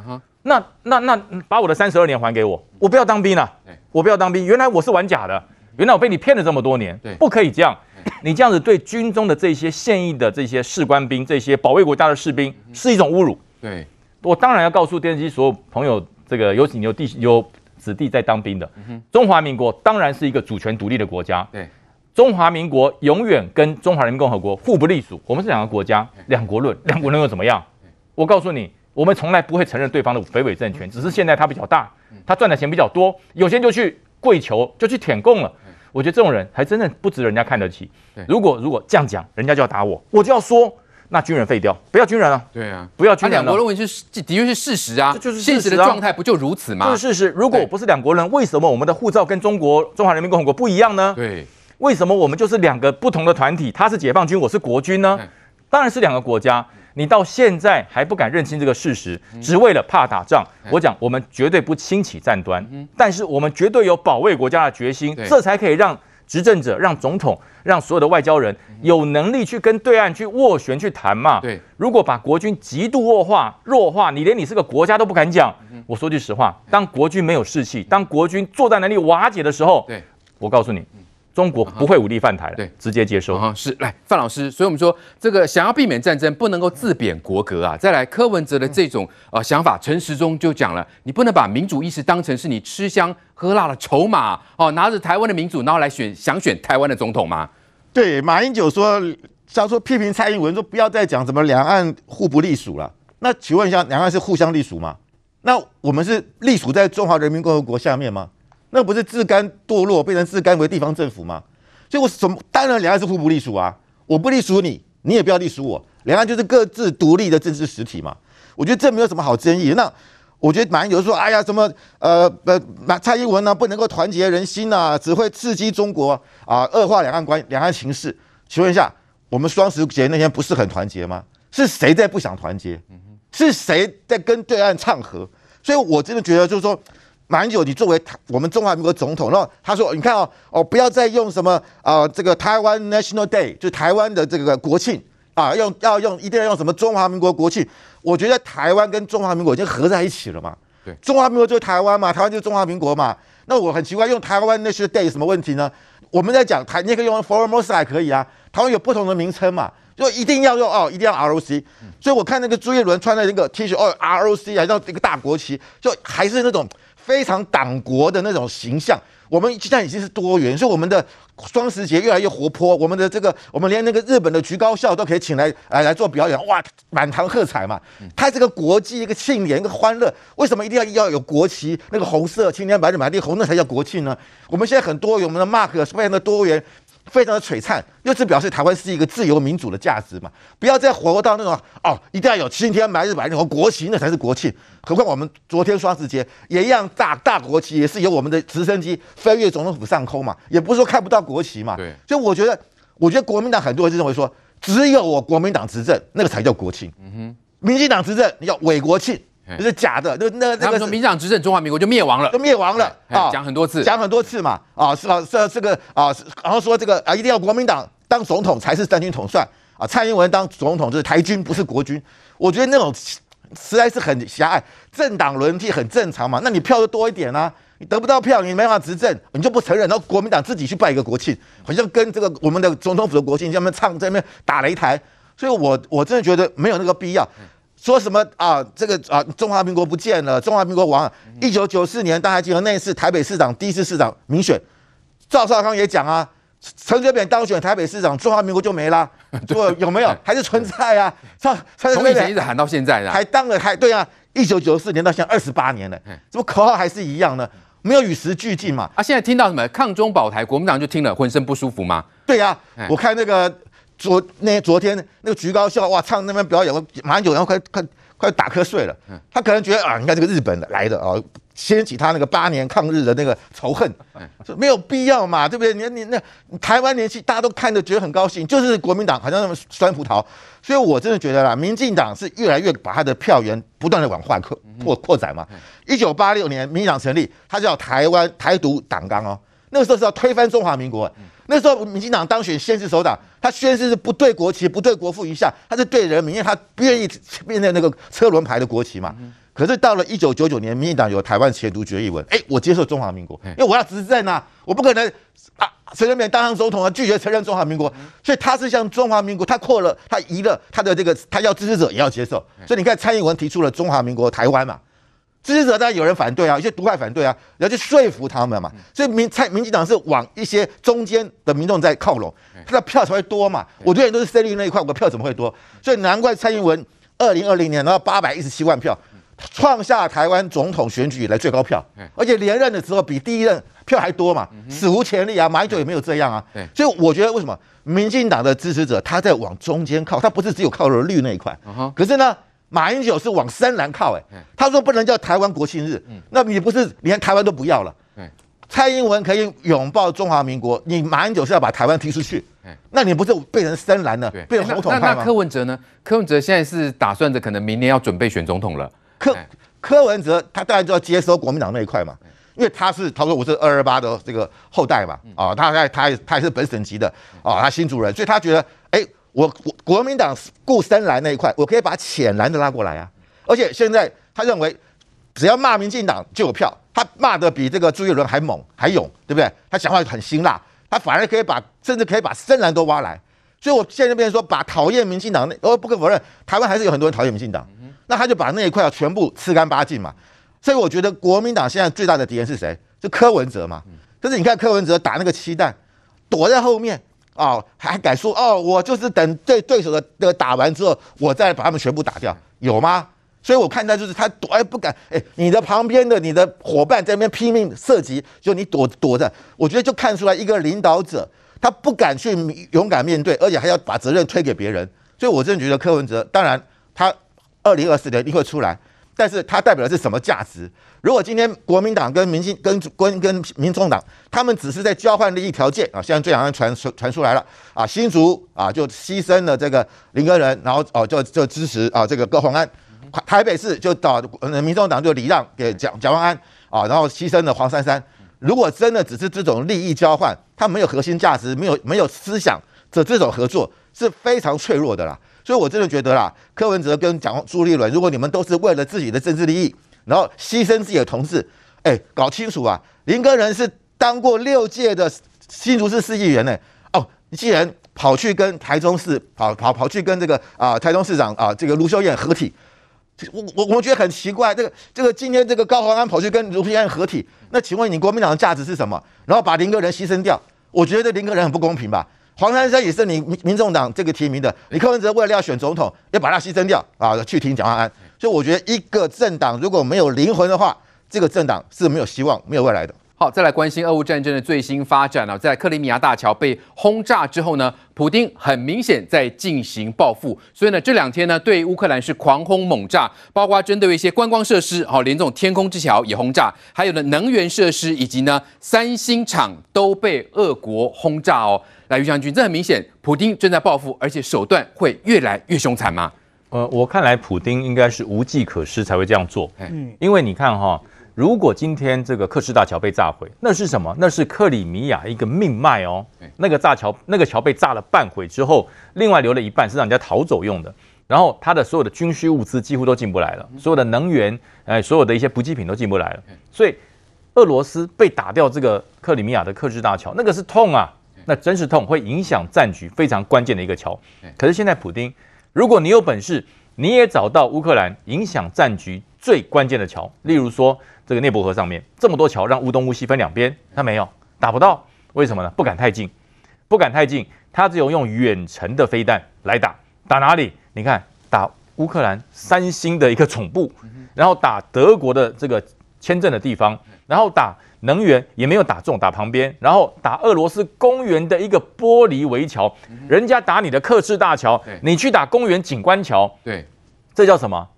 Speaker 8: 那那那把我的三十二年还给我，我不要当兵了，我不要当兵。原来我是玩假的，原来我被你骗了这么多年，不可以这样。你这样子对军中的这些现役的这些士官兵、这些保卫国家的士兵是一种侮辱。
Speaker 1: 对，
Speaker 8: 我当然要告诉电视机所有朋友，这个有有弟有子弟在当兵的，中华民国当然是一个主权独立的国家。对，中华民国永远跟中华人民共和国互不隶属，我们是两个国家，两国论，两国论又怎么样？我告诉你，我们从来不会承认对方的匪伪政权，只是现在他比较大，他赚的钱比较多，有钱就去跪求，就去舔共了。我觉得这种人还真的不值人家看得起。如果如果这样讲，人家就要打我，我就要说，那军人废掉，不要军人了。
Speaker 1: 对啊，
Speaker 8: 不要军人了。
Speaker 1: 两国论是的确是事实啊，这就是现实的状态，不就如此吗？
Speaker 8: 就是事实。如果我不是两国人，为什么我们的护照跟中国中华人民共和国不一样呢？
Speaker 1: 对，
Speaker 8: 为什么我们就是两个不同的团体？他是解放军，我是国军呢？当然是两个国家。你到现在还不敢认清这个事实，只为了怕打仗。我讲，我们绝对不轻启战端，但是我们绝对有保卫国家的决心，这才可以让执政者、让总统、让所有的外交人有能力去跟对岸去斡旋、去谈嘛。对，如果把国军极度弱化、弱化，你连你是个国家都不敢讲。我说句实话，当国军没有士气，当国军作战能力瓦解的时候，对，我告诉你。中国不会武力犯台了，对，直接接收。
Speaker 1: 是来范老师，所以我们说这个想要避免战争，不能够自贬国格啊。再来，柯文哲的这种呃想法，陈时中就讲了，你不能把民主意识当成是你吃香喝辣的筹码哦，拿着台湾的民主，然后来选想选台湾的总统吗？
Speaker 10: 对，马英九说，他说批评蔡英文说不要再讲什么两岸互不隶属了。那请问一下，两岸是互相隶属吗？那我们是隶属在中华人民共和国下面吗？那不是自甘堕落，变成自甘为地方政府吗？所以，我什么当然两岸是互不隶属啊！我不隶属你，你也不要隶属我，两岸就是各自独立的政治实体嘛。我觉得这没有什么好争议。那我觉得马英九说：“哎呀，什么呃呃，蔡英文呢不能够团结人心呐，只会刺激中国啊，恶化两岸关两岸情势。”请问一下，我们双十节那天不是很团结吗？是谁在不想团结？是谁在跟对岸唱和？所以我真的觉得就是说。马英九，你作为台我们中华民国总统，然后他说：“你看哦哦，不要再用什么啊、呃，这个台湾 National Day，就台湾的这个国庆啊，用要用一定要用什么中华民国国庆。我觉得台湾跟中华民国已经合在一起了嘛。对，中华民国就是台湾嘛，台湾就是中华民国嘛。那我很奇怪，用台湾 National Day 有什么问题呢？我们在讲台，你也可以用 Formosa 还可以啊。台湾有不同的名称嘛，就一定要用哦，一定要 ROC。所以我看那个朱一伦穿的那个 T 恤哦，ROC 还要一个大国旗，就还是那种。”非常党国的那种形象，我们现在已经是多元，所以我们的双十节越来越活泼。我们的这个，我们连那个日本的橘高校都可以请来来来做表演，哇，满堂喝彩嘛！它这个国际一个庆典，一个欢乐，为什么一定要要有国旗？那个红色、青天白日满地红，那才叫国庆呢？我们现在很多元，我们的 mark 是非常的多元。非常的璀璨，又是表示台湾是一个自由民主的价值嘛？不要再活到那种哦，一定要有青天白日白日红国旗，那才是国庆。何况我们昨天双十节也一样大大国旗，也是由我们的直升机飞越总统府上空嘛，也不是说看不到国旗嘛。对，所以我觉得，我觉得国民党很多人就认为说，只有我国民党执政，那个才叫国庆。嗯哼，民进党执政你叫伪国庆。这是假的，那那那个
Speaker 1: 说民进党执政，中华民国就灭亡了，
Speaker 10: 就灭亡了啊！
Speaker 1: 讲很多次，
Speaker 10: 讲很多次嘛啊！是啊，是这个啊，然后说这个啊，一定要国民党当总统才是三军统帅啊，蔡英文当总统就是台军，不是国军。我觉得那种实在是很狭隘，政党轮替很正常嘛。那你票就多一点啊，你得不到票，你没法执政，你就不承认，然后国民党自己去办一个国庆，好像跟这个我们的总统府的国庆，在那边唱，在那边打擂台。所以我我真的觉得没有那个必要。说什么啊？这个啊，中华民国不见了，中华民国亡了。一九九四年，大家记得那一次台北市长第一次市长民选，赵少康也讲啊，陈水扁当选台北市长，中华民国就没了。<laughs> 对有没有？还是存在啊？<laughs> 从
Speaker 1: 从以前一直喊到现在的，
Speaker 10: 还当了还对啊。一九九四年到现在二十八年了，怎么口号还是一样呢？没有与时俱进嘛？
Speaker 1: 啊，现在听到什么抗中保台，国民党就听了浑身不舒服吗？
Speaker 10: 对呀、啊，我看那个昨那昨天那个菊高校哇，唱那边表演，我马上有人快快快打瞌睡了。他可能觉得啊，你看这个日本的来的啊。掀起他那个八年抗日的那个仇恨，没有必要嘛，对不对？你你那台湾年轻大家都看着觉得很高兴，就是国民党好像那么酸葡萄，所以我真的觉得啦，民进党是越来越把他的票源不断的往外扩扩扩展嘛。一九八六年民进党成立，他叫台湾台独党纲哦，那个时候是要推翻中华民国，那时候民进党当选先是首长，他宣誓是不对国旗不对国父一下，他是对人民，因为他不愿意面对那个车轮牌的国旗嘛。可是到了一九九九年，民进党有台湾前途决议文，哎，我接受中华民国，因为我要执政啊，我不可能啊，陈水扁当上总统啊，拒绝承认中华民国，所以他是向中华民国，他扩了，他移了他的这个，他要支持者也要接受，所以你看蔡英文提出了中华民国台湾嘛，支持者当然有人反对啊，有些独派反对啊，要去说服他们嘛，所以民蔡民进党是往一些中间的民众在靠拢，他的票才会多嘛，我永远都是胜利那一块，我的票怎么会多？所以难怪蔡英文二零二零年拿到八百一十七万票。创下台湾总统选举以来最高票，而且连任的时候比第一任票还多嘛，史无前例啊！马英九也没有这样啊。所以我觉得为什么？民进党的支持者他在往中间靠，他不是只有靠了绿那一块，可是呢，马英九是往深蓝靠，哎，他说不能叫台湾国庆日，那你不是连台湾都不要了？蔡英文可以拥抱中华民国，你马英九是要把台湾踢出去，那你不是变成深蓝了，变成红统派吗？
Speaker 1: 那那柯文哲呢？柯文哲现在是打算着可能明年要准备选总统了。
Speaker 10: 柯柯文哲他当然就要接收国民党那一块嘛，因为他是他说我是二二八的这个后代嘛，啊，他他他他也是本省籍的啊，他新主人，所以他觉得，哎，我国国民党顾深蓝那一块，我可以把浅蓝的拉过来啊，而且现在他认为只要骂民进党就有票，他骂的比这个朱一伦还猛还勇，对不对？他讲话很辛辣，他反而可以把甚至可以把深蓝都挖来，所以我现在变成说把讨厌民进党那，我不可否认，台湾还是有很多人讨厌民进党。那他就把那一块要全部吃干净嘛，所以我觉得国民党现在最大的敌人是谁？是柯文哲嘛。可是你看柯文哲打那个七弹，躲在后面哦，还敢说哦，我就是等对对手的的打完之后，我再把他们全部打掉，有吗？所以我看到就是他躲，哎不敢，哎，你的旁边的你的伙伴在那边拼命射击，就你躲躲着，我觉得就看出来一个领导者他不敢去勇敢面对，而且还要把责任推给别人。所以我真的觉得柯文哲，当然他。二零二四年一定会出来，但是它代表的是什么价值？如果今天国民党跟民进跟跟跟民众党，他们只是在交换利益条件啊，现在最好像传传出来了啊，新竹啊就牺牲了这个林根仁，然后哦就就支持啊这个高虹安，台北市就到民众党就礼让给蒋蒋万安啊，然后牺牲了黄珊珊。如果真的只是这种利益交换，它没有核心价值，没有没有思想这这种合作是非常脆弱的啦。所以，我真的觉得啦，柯文哲跟蒋朱立伦，如果你们都是为了自己的政治利益，然后牺牲自己的同志，哎，搞清楚啊！林耕仁是当过六届的新竹市市议员呢。哦，你既然跑去跟台中市跑跑跑去跟这个啊、台中市长啊、呃、这个卢秀燕合体，我我我觉得很奇怪，这个这个今天这个高虹安跑去跟卢秀燕合体，那请问你国民党的价值是什么？然后把林耕仁牺牲掉，我觉得林耕仁很不公平吧？黄珊珊也是你民民众党这个提名的，你柯文哲为了要选总统，要把他牺牲掉啊，去听蒋万安。所以我觉得一个政党如果没有灵魂的话，这个政党是没有希望、没有未来的。
Speaker 1: 好，再来关心俄乌战争的最新发展啊，在克里米亚大桥被轰炸之后呢，普丁很明显在进行报复，所以呢，这两天呢，对乌克兰是狂轰猛炸，包括针对一些观光设施，好，连这种天空之桥也轰炸，还有呢，能源设施以及呢，三星厂都被俄国轰炸哦。来，于将军，这很明显，普丁正在报复，而且手段会越来越凶残吗？
Speaker 8: 呃，我看来，普丁应该是无计可施才会这样做。嗯，因为你看哈。如果今天这个克什大桥被炸毁，那是什么？那是克里米亚一个命脉哦。那个炸桥，那个桥被炸了半毁之后，另外留了一半是让人家逃走用的。然后它的所有的军需物资几乎都进不来了，所有的能源，哎，所有的一些补给品都进不来了。所以俄罗斯被打掉这个克里米亚的克什大桥，那个是痛啊，那真是痛，会影响战局非常关键的一个桥。可是现在普丁，如果你有本事。你也找到乌克兰影响战局最关键的桥，例如说这个内伯河上面这么多桥，让乌东乌西分两边，他没有打不到，为什么呢？不敢太近，不敢太近，他只有用远程的飞弹来打，打哪里？你看打乌克兰三星的一个总部，然后打德国的这个签证的地方，然后打。能源也没有打中，打旁边，然后打俄罗斯公园的一个玻璃围桥，人家打你的克制大桥，你去打公园景观桥，
Speaker 1: 对，
Speaker 8: 这叫什么？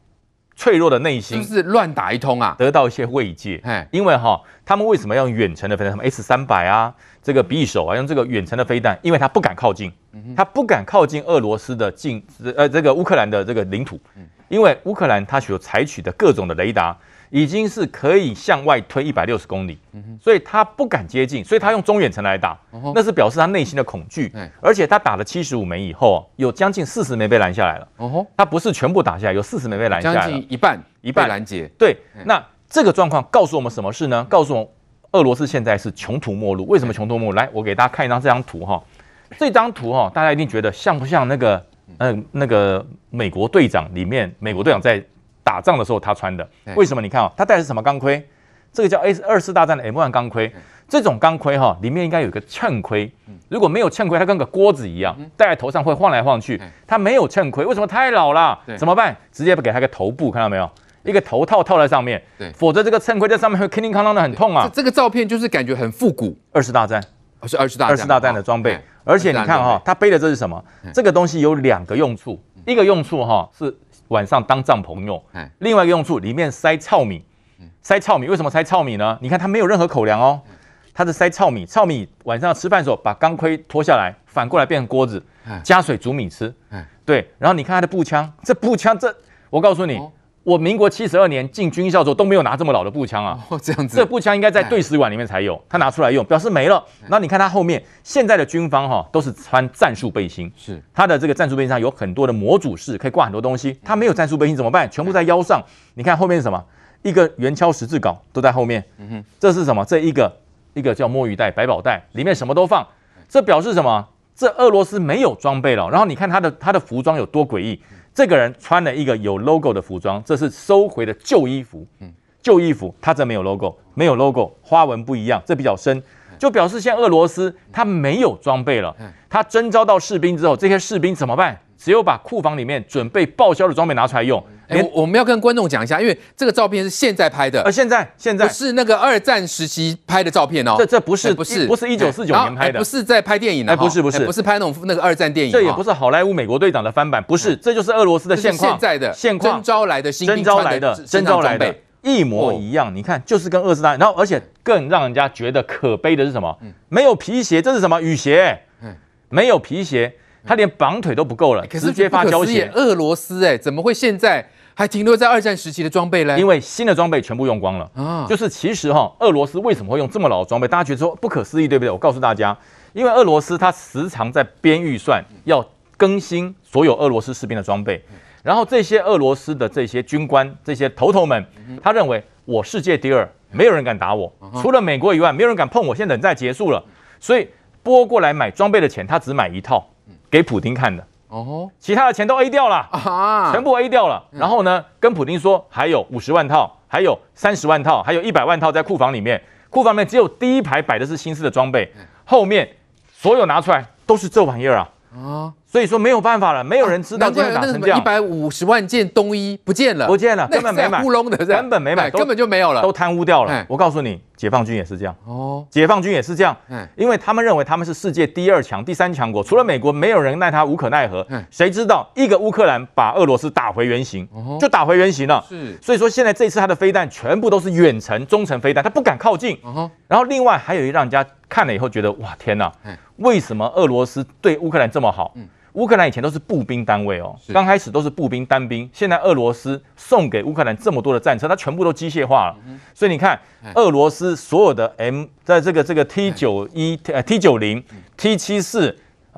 Speaker 8: 脆弱的内心，
Speaker 1: 就是乱打一通啊，
Speaker 8: 得到一些慰藉。因为哈，他们为什么要用远程的飞弹？什么 S 三百啊，这个匕首啊，用这个远程的飞弹，因为他不敢靠近，他不敢靠近俄罗斯的近，呃，这个乌克兰的这个领土，因为乌克兰他所采取的各种的雷达。已经是可以向外推一百六十公里，所以他不敢接近，所以他用中远程来打，那是表示他内心的恐惧。而且他打了七十五枚以后，有将近四十枚被拦下来了。哦，他不是全部打下来，有四十枚被拦下来了，
Speaker 1: 将近一半一半拦截。
Speaker 8: 对，那这个状况告诉我们什么事呢？告诉我们俄罗斯现在是穷途末路。为什么穷途末路？来，我给大家看一张这张图哈，这张图哈，大家一定觉得像不像那个呃那个美国队长里面，美国队长在。打仗的时候他穿的，为什么？你看啊、哦，他戴的是什么钢盔？这个叫 A 二次大战的 M1 钢盔。这种钢盔哈，里面应该有一个衬盔。如果没有衬盔，它跟个锅子一样，戴在头上会晃来晃去。它没有衬盔，为什么？太老了，怎么办？直接给他个头部，看到没有？一个头套套在上面。否则这个衬盔在上面会叮叮哐啷的很痛啊。
Speaker 1: 这个照片就是感觉很复古，
Speaker 8: 二次大战，
Speaker 1: 是二次大战
Speaker 8: 二次大战的装备。而且你看哈，他背的这是什么？这个东西有两个用处，一个用处哈是。晚上当帐篷用，另外一个用处里面塞糙米，塞糙米为什么塞糙米呢？你看它没有任何口粮哦，它是塞糙米，糙米晚上吃饭的时候把钢盔脱下来，反过来变成锅子，加水煮米吃，对，然后你看它的步枪，这步枪这我告诉你。我民国七十二年进军校的时候都没有拿这么老的步枪啊！
Speaker 1: 哦，这样子，
Speaker 8: 这步枪应该在对史馆里面才有，他拿出来用，表示没了。那你看他后面现在的军方哈，都是穿战术背心，是他的这个战术背心上有很多的模组式，可以挂很多东西。他没有战术背心怎么办？全部在腰上。你看后面是什么？一个圆锹十字镐都在后面。嗯哼，这是什么？这一个一个叫摸鱼袋、百宝袋，里面什么都放。这表示什么？这俄罗斯没有装备了。然后你看他的他的服装有多诡异。这个人穿了一个有 logo 的服装，这是收回的旧衣服。嗯，旧衣服，他这没有 logo，没有 logo，花纹不一样，这比较深，就表示现在俄罗斯他没有装备了。他征召到士兵之后，这些士兵怎么办？只有把库房里面准备报销的装备拿出来用。
Speaker 1: 哎，我们要跟观众讲一下，因为这个照片是现在拍的，
Speaker 8: 呃，现在现在。
Speaker 1: 不是那个二战时期拍的照片哦，
Speaker 8: 这这不是不是。不是一九四九年拍的，
Speaker 1: 不是在拍电影的，
Speaker 8: 不是不是。
Speaker 1: 不是拍那种那个二战电影，
Speaker 8: 这也不是好莱坞美国队长的翻版，不是，这就是俄罗斯的现况，
Speaker 1: 现在的现况，征招来的新兵，
Speaker 8: 征召来的征招来的一模一样，你看就是跟二战，然后而且更让人家觉得可悲的是什么？没有皮鞋，这是什么？雨鞋？没有皮鞋。他连绑腿都不够了，直接发胶鞋。
Speaker 1: 俄罗斯哎，怎么会现在还停留在二战时期的装备嘞？
Speaker 8: 因为新的装备全部用光了啊！就是其实哈，俄罗斯为什么会用这么老的装备？大家觉得说不可思议，对不对？我告诉大家，因为俄罗斯他时常在编预算，要更新所有俄罗斯士兵的装备。然后这些俄罗斯的这些军官、这些头头们，他认为我世界第二，没有人敢打我，除了美国以外，没有人敢碰我。现在冷战结束了，所以拨过来买装备的钱，他只买一套。给普丁看的哦，其他的钱都 A 掉了。啊，全部 A 掉了。然后呢，跟普丁说还有五十万套，还有三十万套，还有一百万套在库房里面。库房里面只有第一排摆的是新式的装备，后面所有拿出来都是这玩意儿啊。啊！所以说没有办法了，没有人知道这样打成这样。
Speaker 1: 一百五十万件冬衣不见了，
Speaker 8: 不见了，根本没买，
Speaker 1: 乌龙的，
Speaker 8: 根本没买，
Speaker 1: 根本就没有了，
Speaker 8: 都贪污掉了。我告诉你。解放军也是这样。哦，解放军也是这样，嗯，因为他们认为他们是世界第二强、第三强国，除了美国，没有人奈他无可奈何。嗯，谁知道一个乌克兰把俄罗斯打回原形，就打回原形了。是，所以说现在这次他的飞弹全部都是远程、中程飞弹，他不敢靠近。然后另外还有一让人家看了以后觉得哇天哪，为什么俄罗斯对乌克兰这么好？乌克兰以前都是步兵单位哦，刚开始都是步兵单兵，现在俄罗斯送给乌克兰这么多的战车，它全部都机械化了。所以你看，俄罗斯所有的 M 在这个这个 T 九一呃 T 九零 T 七四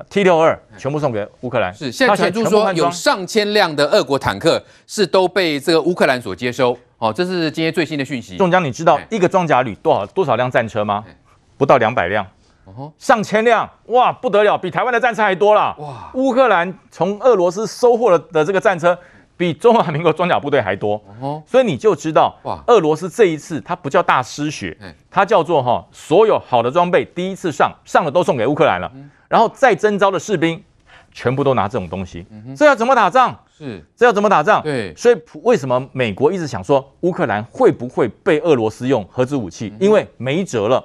Speaker 8: T 六二全部送给乌克兰。
Speaker 1: 是现在传出说有上千辆的俄国坦克是都被这个乌克兰所接收。哦，这是今天最新的讯息。
Speaker 8: 中江，你知道一个装甲旅多少多少辆战车吗？不到两百辆。上千辆哇，不得了，比台湾的战车还多了哇！乌克兰从俄罗斯收获了的这个战车比中华民国装甲部队还多。哦，所以你就知道，哇，俄罗斯这一次它不叫大失血，它叫做哈，所有好的装备第一次上上了都送给乌克兰了，然后再征召的士兵全部都拿这种东西，这要怎么打仗？是，这要怎么打仗？对，所以为什么美国一直想说乌克兰会不会被俄罗斯用核子武器？因为没辙了，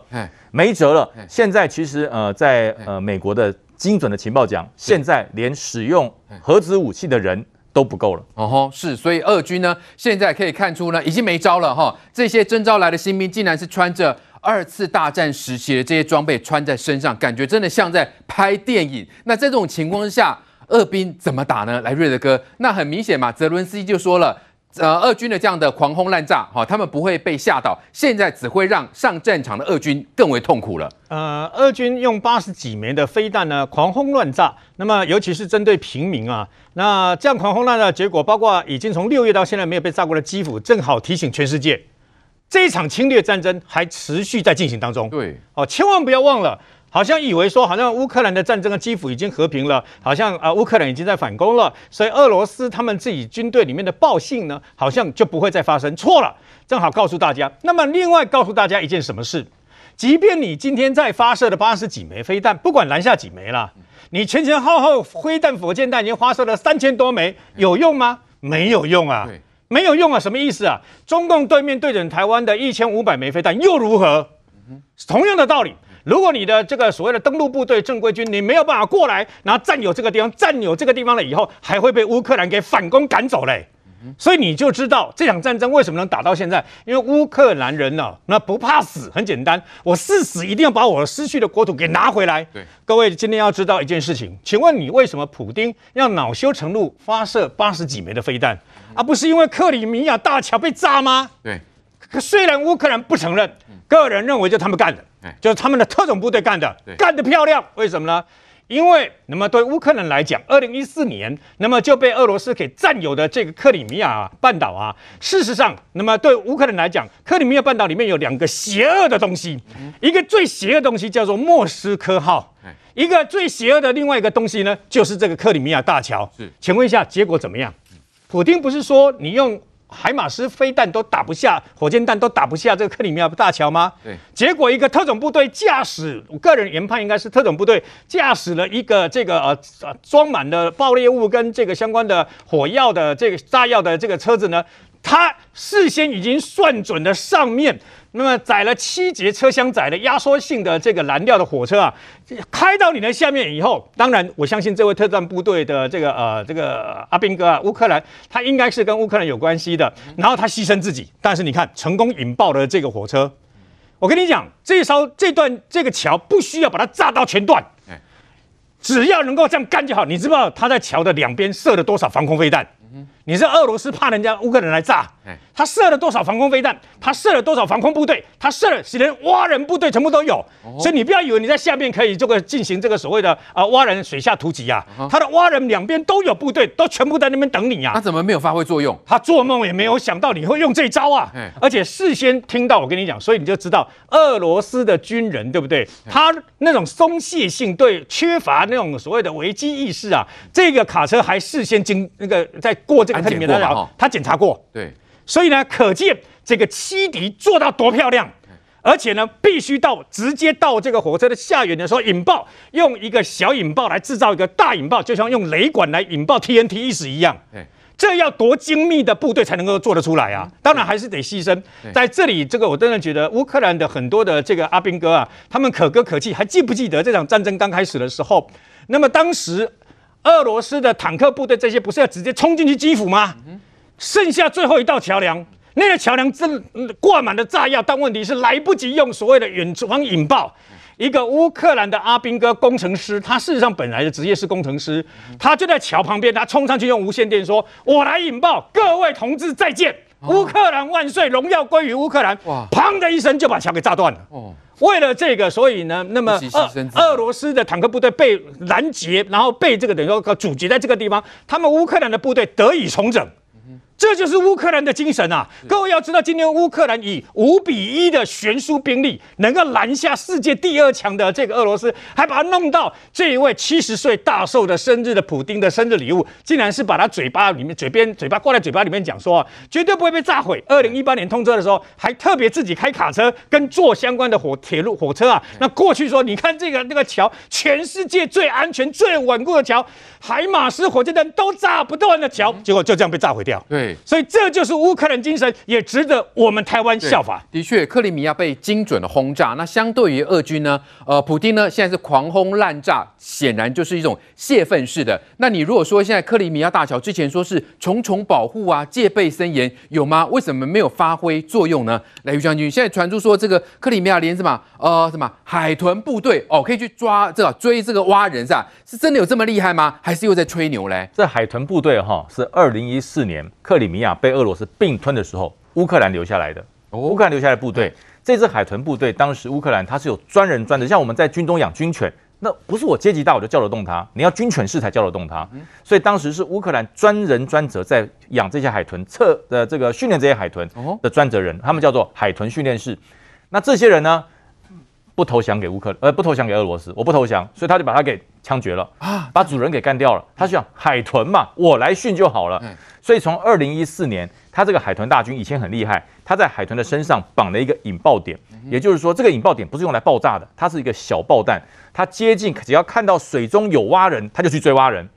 Speaker 8: 没辙了。现在其实呃，在呃美国的。精准的情报讲，现在连使用核子武器的人都不够了。
Speaker 1: 哦吼，是，所以俄军呢，现在可以看出呢，已经没招了哈。这些征召来的新兵，竟然是穿着二次大战时期的这些装备穿在身上，感觉真的像在拍电影。那在这种情况之下，俄兵怎么打呢？来，瑞德哥，那很明显嘛，泽伦斯基就说了。呃，俄军的这样的狂轰滥炸，哈，他们不会被吓到，现在只会让上战场的俄军更为痛苦了。
Speaker 3: 呃，俄军用八十几枚的飞弹呢，狂轰乱炸，那么尤其是针对平民啊，那这样狂轰滥炸的结果，包括已经从六月到现在没有被炸过的基辅，正好提醒全世界，这一场侵略战争还持续在进行当中。对，哦，千万不要忘了。好像以为说，好像乌克兰的战争的基辅已经和平了，好像啊乌克兰已经在反攻了，所以俄罗斯他们自己军队里面的暴信呢，好像就不会再发生。错了，正好告诉大家。那么另外告诉大家一件什么事？即便你今天在发射的八十几枚飞弹，不管拦下几枚了，你前前后后飞弹、火箭弹已经发射了三千多枚，有用吗？没有用啊，没有用啊，什么意思啊？中共对面对准台湾的一千五百枚飞弹又如何？同样的道理。如果你的这个所谓的登陆部队正规军，你没有办法过来，然后占有这个地方，占有这个地方了以后，还会被乌克兰给反攻赶走嘞。所以你就知道这场战争为什么能打到现在，因为乌克兰人呢、啊，那不怕死，很简单，我誓死一定要把我失去的国土给拿回来。对，各位今天要知道一件事情，请问你为什么普丁要恼羞成怒发射八十几枚的飞弹，而不是因为克里米亚大桥被炸吗？对，可虽然乌克兰不承认，个人认为就他们干的。就是他们的特种部队干的，干得漂亮。为什么呢？因为那么对乌克兰来讲，二零一四年那么就被俄罗斯给占有的这个克里米亚半岛啊，事实上，那么对乌克兰来讲，克里米亚半岛里面有两个邪恶的东西，一个最邪恶的东西叫做莫斯科号，一个最邪恶的另外一个东西呢，就是这个克里米亚大桥。是，请问一下，结果怎么样？普京不是说你用？海马斯飞弹都打不下，火箭弹都打不下这个克里米亚大桥吗？对，结果一个特种部队驾驶，我个人研判应该是特种部队驾驶了一个这个呃呃装满了爆裂物跟这个相关的火药的这个炸药的这个车子呢，他事先已经算准了上面。那么载了七节车厢载的压缩性的这个燃料的火车啊，开到你的下面以后，当然我相信这位特战部队的这个呃这个阿兵哥啊，乌克兰他应该是跟乌克兰有关系的，然后他牺牲自己，但是你看成功引爆了这个火车。我跟你讲，这艘这段这个桥不需要把它炸到全断，只要能够这样干就好。你知不知道他在桥的两边设了多少防空飞弹？你是俄罗斯怕人家乌克兰来炸？他射了多少防空飞弹？他射了多少防空部队？他射了，连蛙人部队全部都有。所以你不要以为你在下面可以这个进行这个所谓的啊、呃、蛙人水下突击啊，他的蛙人两边都有部队，都全部在那边等你啊。
Speaker 1: 他怎么没有发挥作用？
Speaker 3: 他做梦也没有想到你会用这招啊！而且事先听到我跟你讲，所以你就知道俄罗斯的军人对不对？他那种松懈性，对缺乏那种所谓的危机意识啊。这个卡车还事先经那个在过这个里面的，他检查过。对。所以呢，可见这个七敌做到多漂亮，而且呢，必须到直接到这个火车的下缘的时候引爆，用一个小引爆来制造一个大引爆，就像用雷管来引爆 TNT 意思一样。这要多精密的部队才能够做得出来啊！当然还是得牺牲。在这里，这个我真的觉得乌克兰的很多的这个阿兵哥啊，他们可歌可泣。还记不记得这场战争刚开始的时候？那么当时俄罗斯的坦克部队这些不是要直接冲进去基辅吗？剩下最后一道桥梁，那个桥梁真挂满了炸药，但问题是来不及用所谓的远程引爆。一个乌克兰的阿兵哥工程师，他事实上本来的职业是工程师，他就在桥旁边，他冲上去用无线电说：“我来引爆，各位同志再见，乌克兰万岁，荣耀归于乌克兰。”哇！砰的一声就把桥给炸断了。哦，为了这个，所以呢，那么俄俄罗斯的坦克部队被拦截，然后被这个等于说阻截在这个地方，他们乌克兰的部队得以重整。这就是乌克兰的精神啊！各位要知道，今天乌克兰以五比一的悬殊兵力，能够拦下世界第二强的这个俄罗斯，还把他弄到这一位七十岁大寿的生日的普丁的生日礼物，竟然是把他嘴巴里面嘴边嘴巴挂在嘴巴里面讲说啊，绝对不会被炸毁。二零一八年通车的时候，还特别自己开卡车跟坐相关的火铁路火车啊，那过去说，你看这个那个桥，全世界最安全、最稳固的桥，海马斯火箭弹都炸不断的桥，结果就这样被炸毁掉。
Speaker 1: 对。
Speaker 3: 所以这就是乌克兰精神，也值得我们台湾效法。
Speaker 1: 的确，克里米亚被精准的轰炸。那相对于俄军呢？呃，普丁呢现在是狂轰滥炸，显然就是一种泄愤式的。那你如果说现在克里米亚大桥之前说是重重保护啊，戒备森严，有吗？为什么没有发挥作用呢？来，于将军，现在传出说这个克里米亚连什么呃什么海豚部队哦，可以去抓这个追这个蛙人是吧？是真的有这么厉害吗？还是又在吹牛嘞？
Speaker 8: 这海豚部队哈是二零一四年克里米亚被俄罗斯并吞的时候，乌克兰留下来的。乌克兰留下来的部队，这支海豚部队当时乌克兰它是有专人专职，像我们在军中养军犬，那不是我阶级大我就叫得动它，你要军犬式才叫得动它。所以当时是乌克兰专人专责在养这些海豚，测的这个训练这些海豚的专责人，他们叫做海豚训练室。那这些人呢，不投降给乌克兰，呃，不投降给俄罗斯，我不投降，所以他就把他给枪决了啊，把主人给干掉了。他想海豚嘛，我来训就好了。所以从二零一四年，他这个海豚大军以前很厉害，他在海豚的身上绑了一个引爆点，也就是说，这个引爆点不是用来爆炸的，它是一个小爆弹。它接近，只要看到水中有蛙人，他就去追蛙人，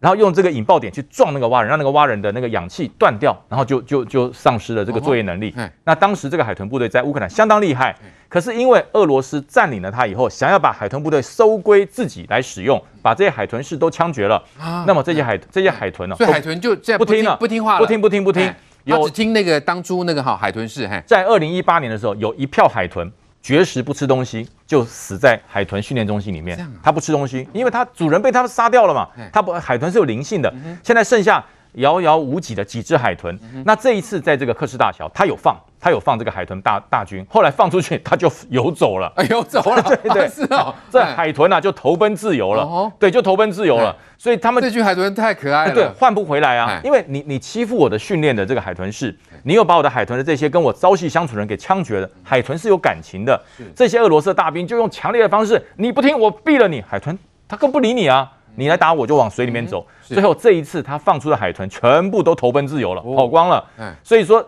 Speaker 8: 然后用这个引爆点去撞那个蛙人，让那个蛙人的那个氧气断掉，然后就就就丧失了这个作业能力。那当时这个海豚部队在乌克兰相当厉害，可是因为俄罗斯占领了它以后，想要把海豚部队收归自己来使用。把这些海豚式都枪决了，啊、那么这些海这些海豚呢？
Speaker 1: 所以海豚就这样不听了，不听话了，
Speaker 8: 不听不听不听，
Speaker 1: 有只听那个当初那个哈海豚式。
Speaker 8: 在二零一八年的时候，有一票海豚绝食不吃东西，就死在海豚训练中心里面。它不吃东西，因为它主人被它们杀掉了嘛。它不海豚是有灵性的，现在剩下遥遥无几的几只海豚。那这一次在这个克什大桥，它有放。他有放这个海豚大大军，后来放出去，它就游走了，<laughs>
Speaker 1: 游走了，
Speaker 8: 对 <laughs> 对，
Speaker 1: 啊 <laughs> 是哦，
Speaker 8: 这海豚啊就投奔自由了，哦、对，就投奔自由了，所以他们
Speaker 1: 这群海豚太可爱了，
Speaker 8: 对，换不回来啊，因为你你欺负我的训练的这个海豚是，你又把我的海豚的这些跟我朝夕相处的人给枪决了，海豚是有感情的，这些俄罗斯的大兵就用强烈的方式，你不听我毙了你，海豚他更不理你啊，你来打我就往水里面走，最后这一次他放出的海豚全部都投奔自由了，跑光了，所以说。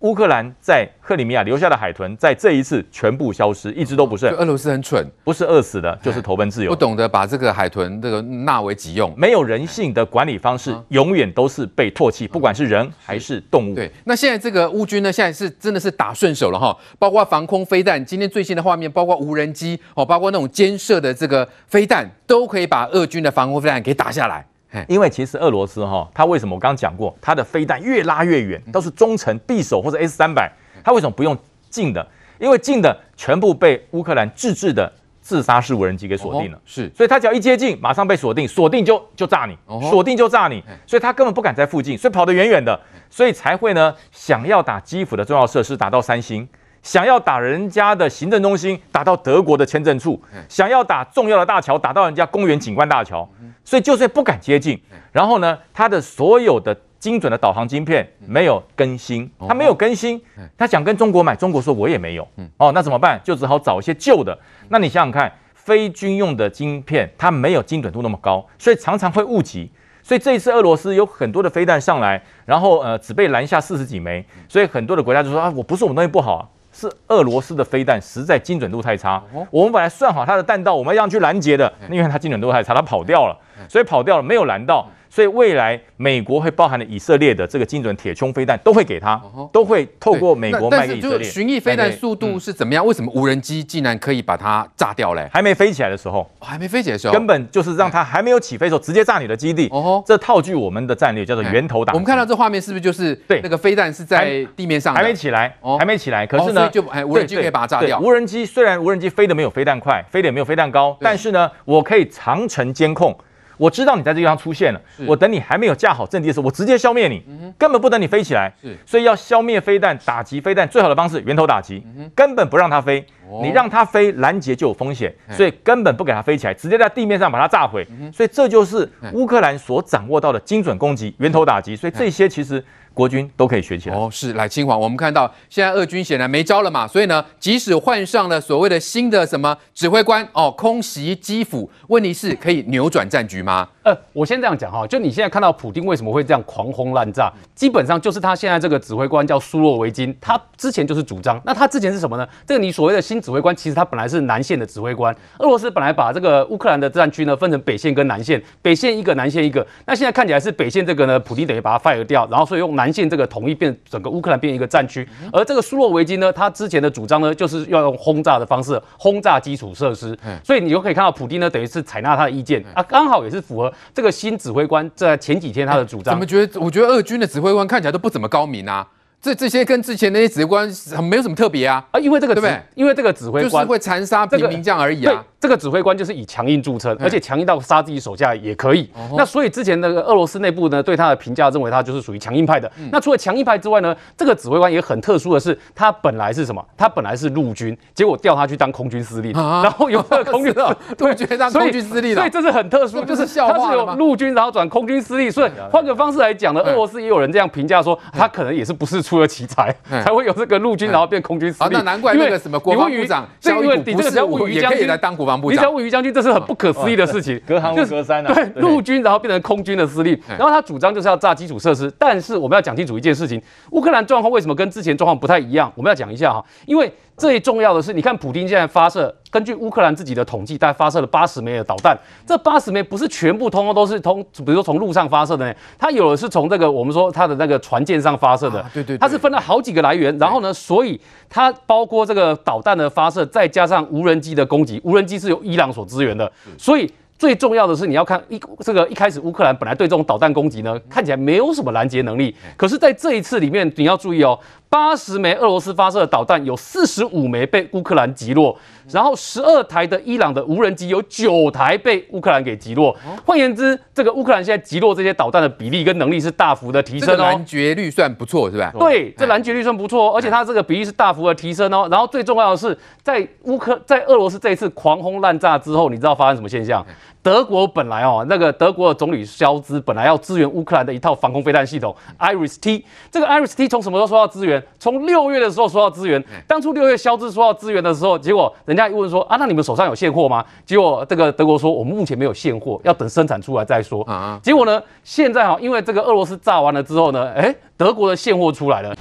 Speaker 8: 乌克兰在克里米亚留下的海豚，在这一次全部消失，一只都不剩。
Speaker 1: 俄罗斯很蠢，
Speaker 8: 不是饿死的，就是投奔自由，
Speaker 1: 不懂得把这个海豚这个纳为己用，
Speaker 8: 没有人性的管理方式，永远都是被唾弃，不管是人还是动物。
Speaker 1: 对，那现在这个乌军呢，现在是真的是打顺手了哈，包括防空飞弹，今天最新的画面，包括无人机哦，包括那种肩射的这个飞弹，都可以把俄军的防空飞弹给打下来。
Speaker 8: 因为其实俄罗斯哈，它为什么我刚刚讲过，它的飞弹越拉越远，都是中程匕首或者 S 三百，它为什么不用近的？因为近的全部被乌克兰自制的自杀式无人机给锁定了，是，所以它只要一接近，马上被锁定，锁定就就炸你，锁定就炸你，所以它根本不敢在附近，所以跑得远远的，所以才会呢想要打基辅的重要设施，打到三星。想要打人家的行政中心，打到德国的签证处；想要打重要的大桥，打到人家公园景观大桥。所以就是不敢接近。然后呢，他的所有的精准的导航晶片没有更新，他没有更新。他想跟中国买，中国说我也没有。哦，那怎么办？就只好找一些旧的。那你想想看，非军用的晶片，它没有精准度那么高，所以常常会误击。所以这一次俄罗斯有很多的飞弹上来，然后呃只被拦下四十几枚。所以很多的国家就说啊，我不是我们东西不好啊。是俄罗斯的飞弹实在精准度太差，我们本来算好它的弹道，我们要去拦截的，因为它精准度太差，它跑掉了，所以跑掉了，没有拦到。所以未来美国会包含了以色列的这个精准铁穹飞弹都会给他，都会透过美国卖给以色列。
Speaker 1: 巡弋飞弹速度是怎么样？为什么无人机竟然可以把它炸掉嘞？
Speaker 8: 还没飞起来的时候，
Speaker 1: 还没飞起来的时候，
Speaker 8: 根本就是让它还没有起飞的时候直接炸你的基地。哦，这套句我们的战略叫做源头打。
Speaker 1: 我们看到这画面是不是就是对那个飞弹是在地面上
Speaker 8: 还没起来，还没起来。可是呢，
Speaker 1: 就哎无人机可以把它炸掉。
Speaker 8: 无人机虽然无人机飞得没有飞弹快，飞得也没有飞弹高，但是呢，我可以长程监控。我知道你在这个地方出现了，我等你还没有架好阵地的时候，我直接消灭你，根本不等你飞起来。所以要消灭飞弹、打击飞弹最好的方式，源头打击，根本不让它飞。你让它飞，拦截就有风险，所以根本不给它飞起来，直接在地面上把它炸毁。所以这就是乌克兰所掌握到的精准攻击、源头打击。所以这些其实。国军都可以学起来。
Speaker 1: 哦，是来清华，我们看到现在俄军显然没招了嘛，所以呢，即使换上了所谓的新的什么指挥官哦，空袭基辅，问题是可以扭转战局吗？
Speaker 2: 呃，我先这样讲哈，就你现在看到普丁为什么会这样狂轰滥炸，基本上就是他现在这个指挥官叫苏洛维金，他之前就是主张，那他之前是什么呢？这个你所谓的新指挥官，其实他本来是南线的指挥官。俄罗斯本来把这个乌克兰的战区呢分成北线跟南线，北线一个，南线一个。那现在看起来是北线这个呢，普丁等于把它 fire 掉，然后所以用南线这个统一变整个乌克兰变一个战区。而这个苏洛维金呢，他之前的主张呢，就是要用轰炸的方式轰炸基础设施。所以你就可以看到普丁呢，等于是采纳他的意见啊，刚好也是符合这个新指挥官在前几天他的主张。
Speaker 1: 怎么觉得？我觉得俄军的指挥官看起来都不怎么高明啊。这这些跟之前那些指挥官没有什么特别啊
Speaker 2: 啊，因为这个对不对？因为这个指挥官
Speaker 1: 就是会残杀平民将而已啊。
Speaker 2: 这个指挥官就是以强硬著称，而且强硬到杀自己手下也可以。那所以之前那个俄罗斯内部呢，对他的评价认为他就是属于强硬派的。那除了强硬派之外呢，这个指挥官也很特殊的是，他本来是什么？他本来是陆军，结果调他去当空军司令，然后有 <laughs> 这个空军的
Speaker 1: 对，觉得当空军司令了。
Speaker 2: 所以这是很特殊，就是他是有陆军，然后转空军司令。所以换个方式来讲呢，俄罗斯也有人这样评价说，他可能也是不是出了奇才，<laughs> 才会有这个陆军，然后变空军司令。
Speaker 1: 那难怪那个什么国防部长肖伊古不是也可以来当国防部长？
Speaker 2: 你将军。这是很不可思议的事情，
Speaker 8: 隔行如隔山啊！
Speaker 2: 对，陆军然后变成空军的司令，然后他主张就是要炸基础设施。但是我们要讲清楚一件事情：乌克兰状况为什么跟之前状况不太一样？我们要讲一下哈，因为最重要的是，你看普京现在发射，根据乌克兰自己的统计，大概发射了八十枚的导弹。这八十枚不是全部通通都是通，比如说从陆上发射的呢，它有的是从这个我们说它的那个船舰上发射的，
Speaker 1: 对对，
Speaker 2: 它是分了好几个来源。然后呢，所以它包括这个导弹的发射，再加上无人机的攻击，无人机是由伊朗所支援的，所以。最重要的是，你要看一这个一开始乌克兰本来对这种导弹攻击呢，看起来没有什么拦截能力。可是在这一次里面，你要注意哦，八十枚俄罗斯发射的导弹，有四十五枚被乌克兰击落，然后十二台的伊朗的无人机有九台被乌克兰给击落。换言之，这个乌克兰现在击落这些导弹的比例跟能力是大幅的提升哦。
Speaker 1: 拦截率算不错，是吧？
Speaker 2: 对，这拦截率算不错，而且它这个比例是大幅的提升哦。然后最重要的是，在乌克在俄罗斯这一次狂轰滥炸之后，你知道发生什么现象？德国本来哦，那个德国的总理肖兹本来要支援乌克兰的一套防空飞弹系统 IRIS-T。这个 IRIS-T 从什么时候说要支援？从六月的时候说要支援。当初六月肖兹说要支援的时候，结果人家一问说啊，那你们手上有现货吗？结果这个德国说，我们目前没有现货，要等生产出来再说。结果呢，现在哈，因为这个俄罗斯炸完了之后呢，诶，德国的现货出来了。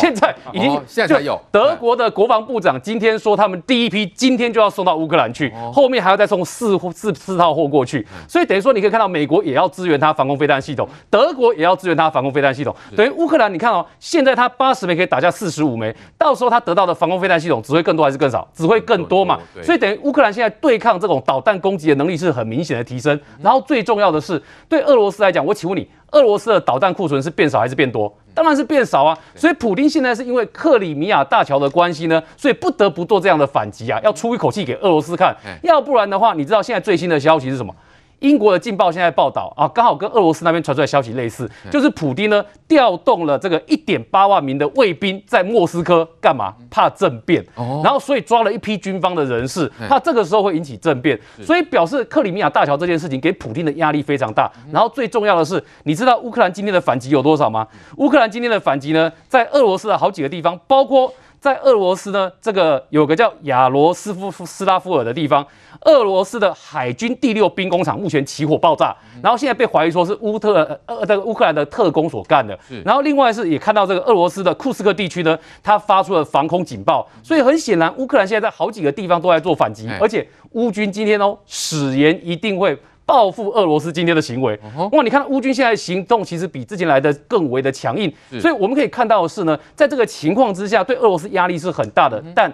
Speaker 2: 现在已经
Speaker 1: 现在才有。
Speaker 2: 德国的国防部长今天说，他们第一批今天就要送到乌克兰去，后面还要再送四四四套货过去。所以等于说，你可以看到美国也要支援它防空飞弹系统，德国也要支援它防空飞弹系统。等于乌克兰，你看哦，现在它八十枚可以打下四十五枚，到时候他得到的防空飞弹系统只会更多还是更少？只会更多嘛。所以等于乌克兰现在对抗这种导弹攻击的能力是很明显的提升。然后最重要的是，对俄罗斯来讲，我请问你，俄罗斯的导弹库存是变少还是变多？当然是变少啊，所以普京现在是因为克里米亚大桥的关系呢，所以不得不做这样的反击啊，要出一口气给俄罗斯看，要不然的话，你知道现在最新的消息是什么？英国的《镜报》现在报道啊，刚好跟俄罗斯那边传出来消息类似，就是普丁呢调动了这个一点八万名的卫兵在莫斯科干嘛？怕政变，然后所以抓了一批军方的人士，怕这个时候会引起政变，所以表示克里米亚大桥这件事情给普丁的压力非常大。然后最重要的是，你知道乌克兰今天的反击有多少吗？乌克兰今天的反击呢，在俄罗斯的好几个地方，包括。在俄罗斯呢，这个有个叫亚罗斯夫斯拉夫尔的地方，俄罗斯的海军第六兵工厂目前起火爆炸，然后现在被怀疑说是乌特呃这个乌克兰的特工所干的。然后另外是也看到这个俄罗斯的库斯克地区呢，它发出了防空警报，所以很显然乌克兰现在在好几个地方都在做反击，而且乌军今天哦誓言一定会。报复俄罗斯今天的行为，哇！你看乌军现在行动其实比之前来的更为的强硬，所以我们可以看到的是呢，在这个情况之下，对俄罗斯压力是很大的。但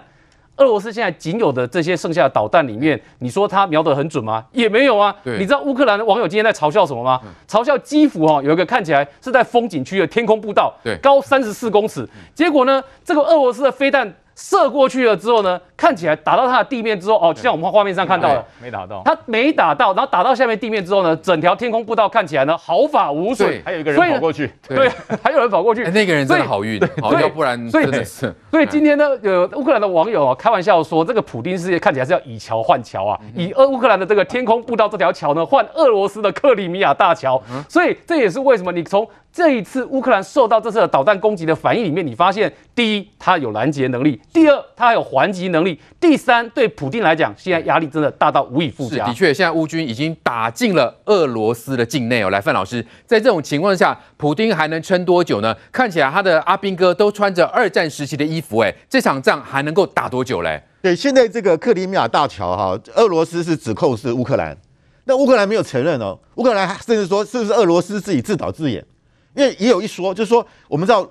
Speaker 2: 俄罗斯现在仅有的这些剩下的导弹里面，你说它瞄得很准吗？也没有啊。你知道乌克兰的网友今天在嘲笑什么吗？嘲笑基辅哈有一个看起来是在风景区的天空步道，高三十四公尺，结果呢，这个俄罗斯的飞弹。射过去了之后呢，看起来打到它的地面之后，哦，就像我们画面上看到的，
Speaker 8: 没打到，
Speaker 2: 它没打到，然后打到下面地面之后呢，整条天空步道看起来呢毫发无损，
Speaker 8: 还有一个人跑过去，
Speaker 2: 对，<laughs> 还有人跑过去，
Speaker 1: 那个人真的好运，好，要不然真的是。
Speaker 2: 所以今天呢，有乌克兰的网友啊开玩笑说，这个普丁世界看起来是要以桥换桥啊，以俄乌克兰的这个天空步道这条桥呢换俄罗斯的克里米亚大桥，所以这也是为什么你从。这一次乌克兰受到这次的导弹攻击的反应里面，你发现第一，它有拦截能力；第二，它还有还击能力；第三，对普京来讲，现在压力真的大到无以复加。
Speaker 1: 的确，现在乌军已经打进了俄罗斯的境内哦。来，范老师，在这种情况下，普京还能撑多久呢？看起来他的阿兵哥都穿着二战时期的衣服，哎，这场仗还能够打多久嘞？
Speaker 10: 对，现在这个克里米亚大桥哈，俄罗斯是指控是乌克兰，那乌克兰没有承认哦，乌克兰甚至说是不是俄罗斯自己自导自演？因为也有一说，就是说，我们知道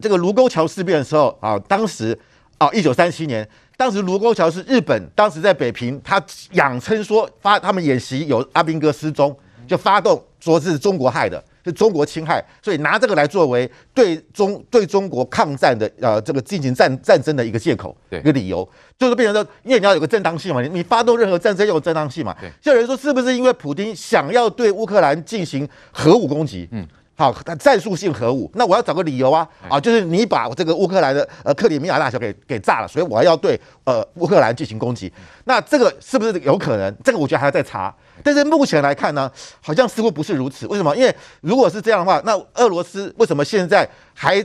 Speaker 10: 这个卢沟桥事变的时候啊，当时啊，一九三七年，当时卢沟桥是日本当时在北平，他谎称说发他们演习有阿兵哥失踪，就发动说是中国害的，是中国侵害，所以拿这个来作为对中对中国抗战的呃这个进行战战争的一个借口，一个理由，就是变成说，因为你要有个正当性嘛，你你发动任何战争要有正当性嘛，就有人说是不是因为普京想要对乌克兰进行核武攻击？嗯。好，战术性核武，那我要找个理由啊啊，就是你把这个乌克兰的呃克里米亚大桥给给炸了，所以我要对呃乌克兰进行攻击。那这个是不是有可能？这个我觉得还要再查。但是目前来看呢，好像似乎不是如此。为什么？因为如果是这样的话，那俄罗斯为什么现在还？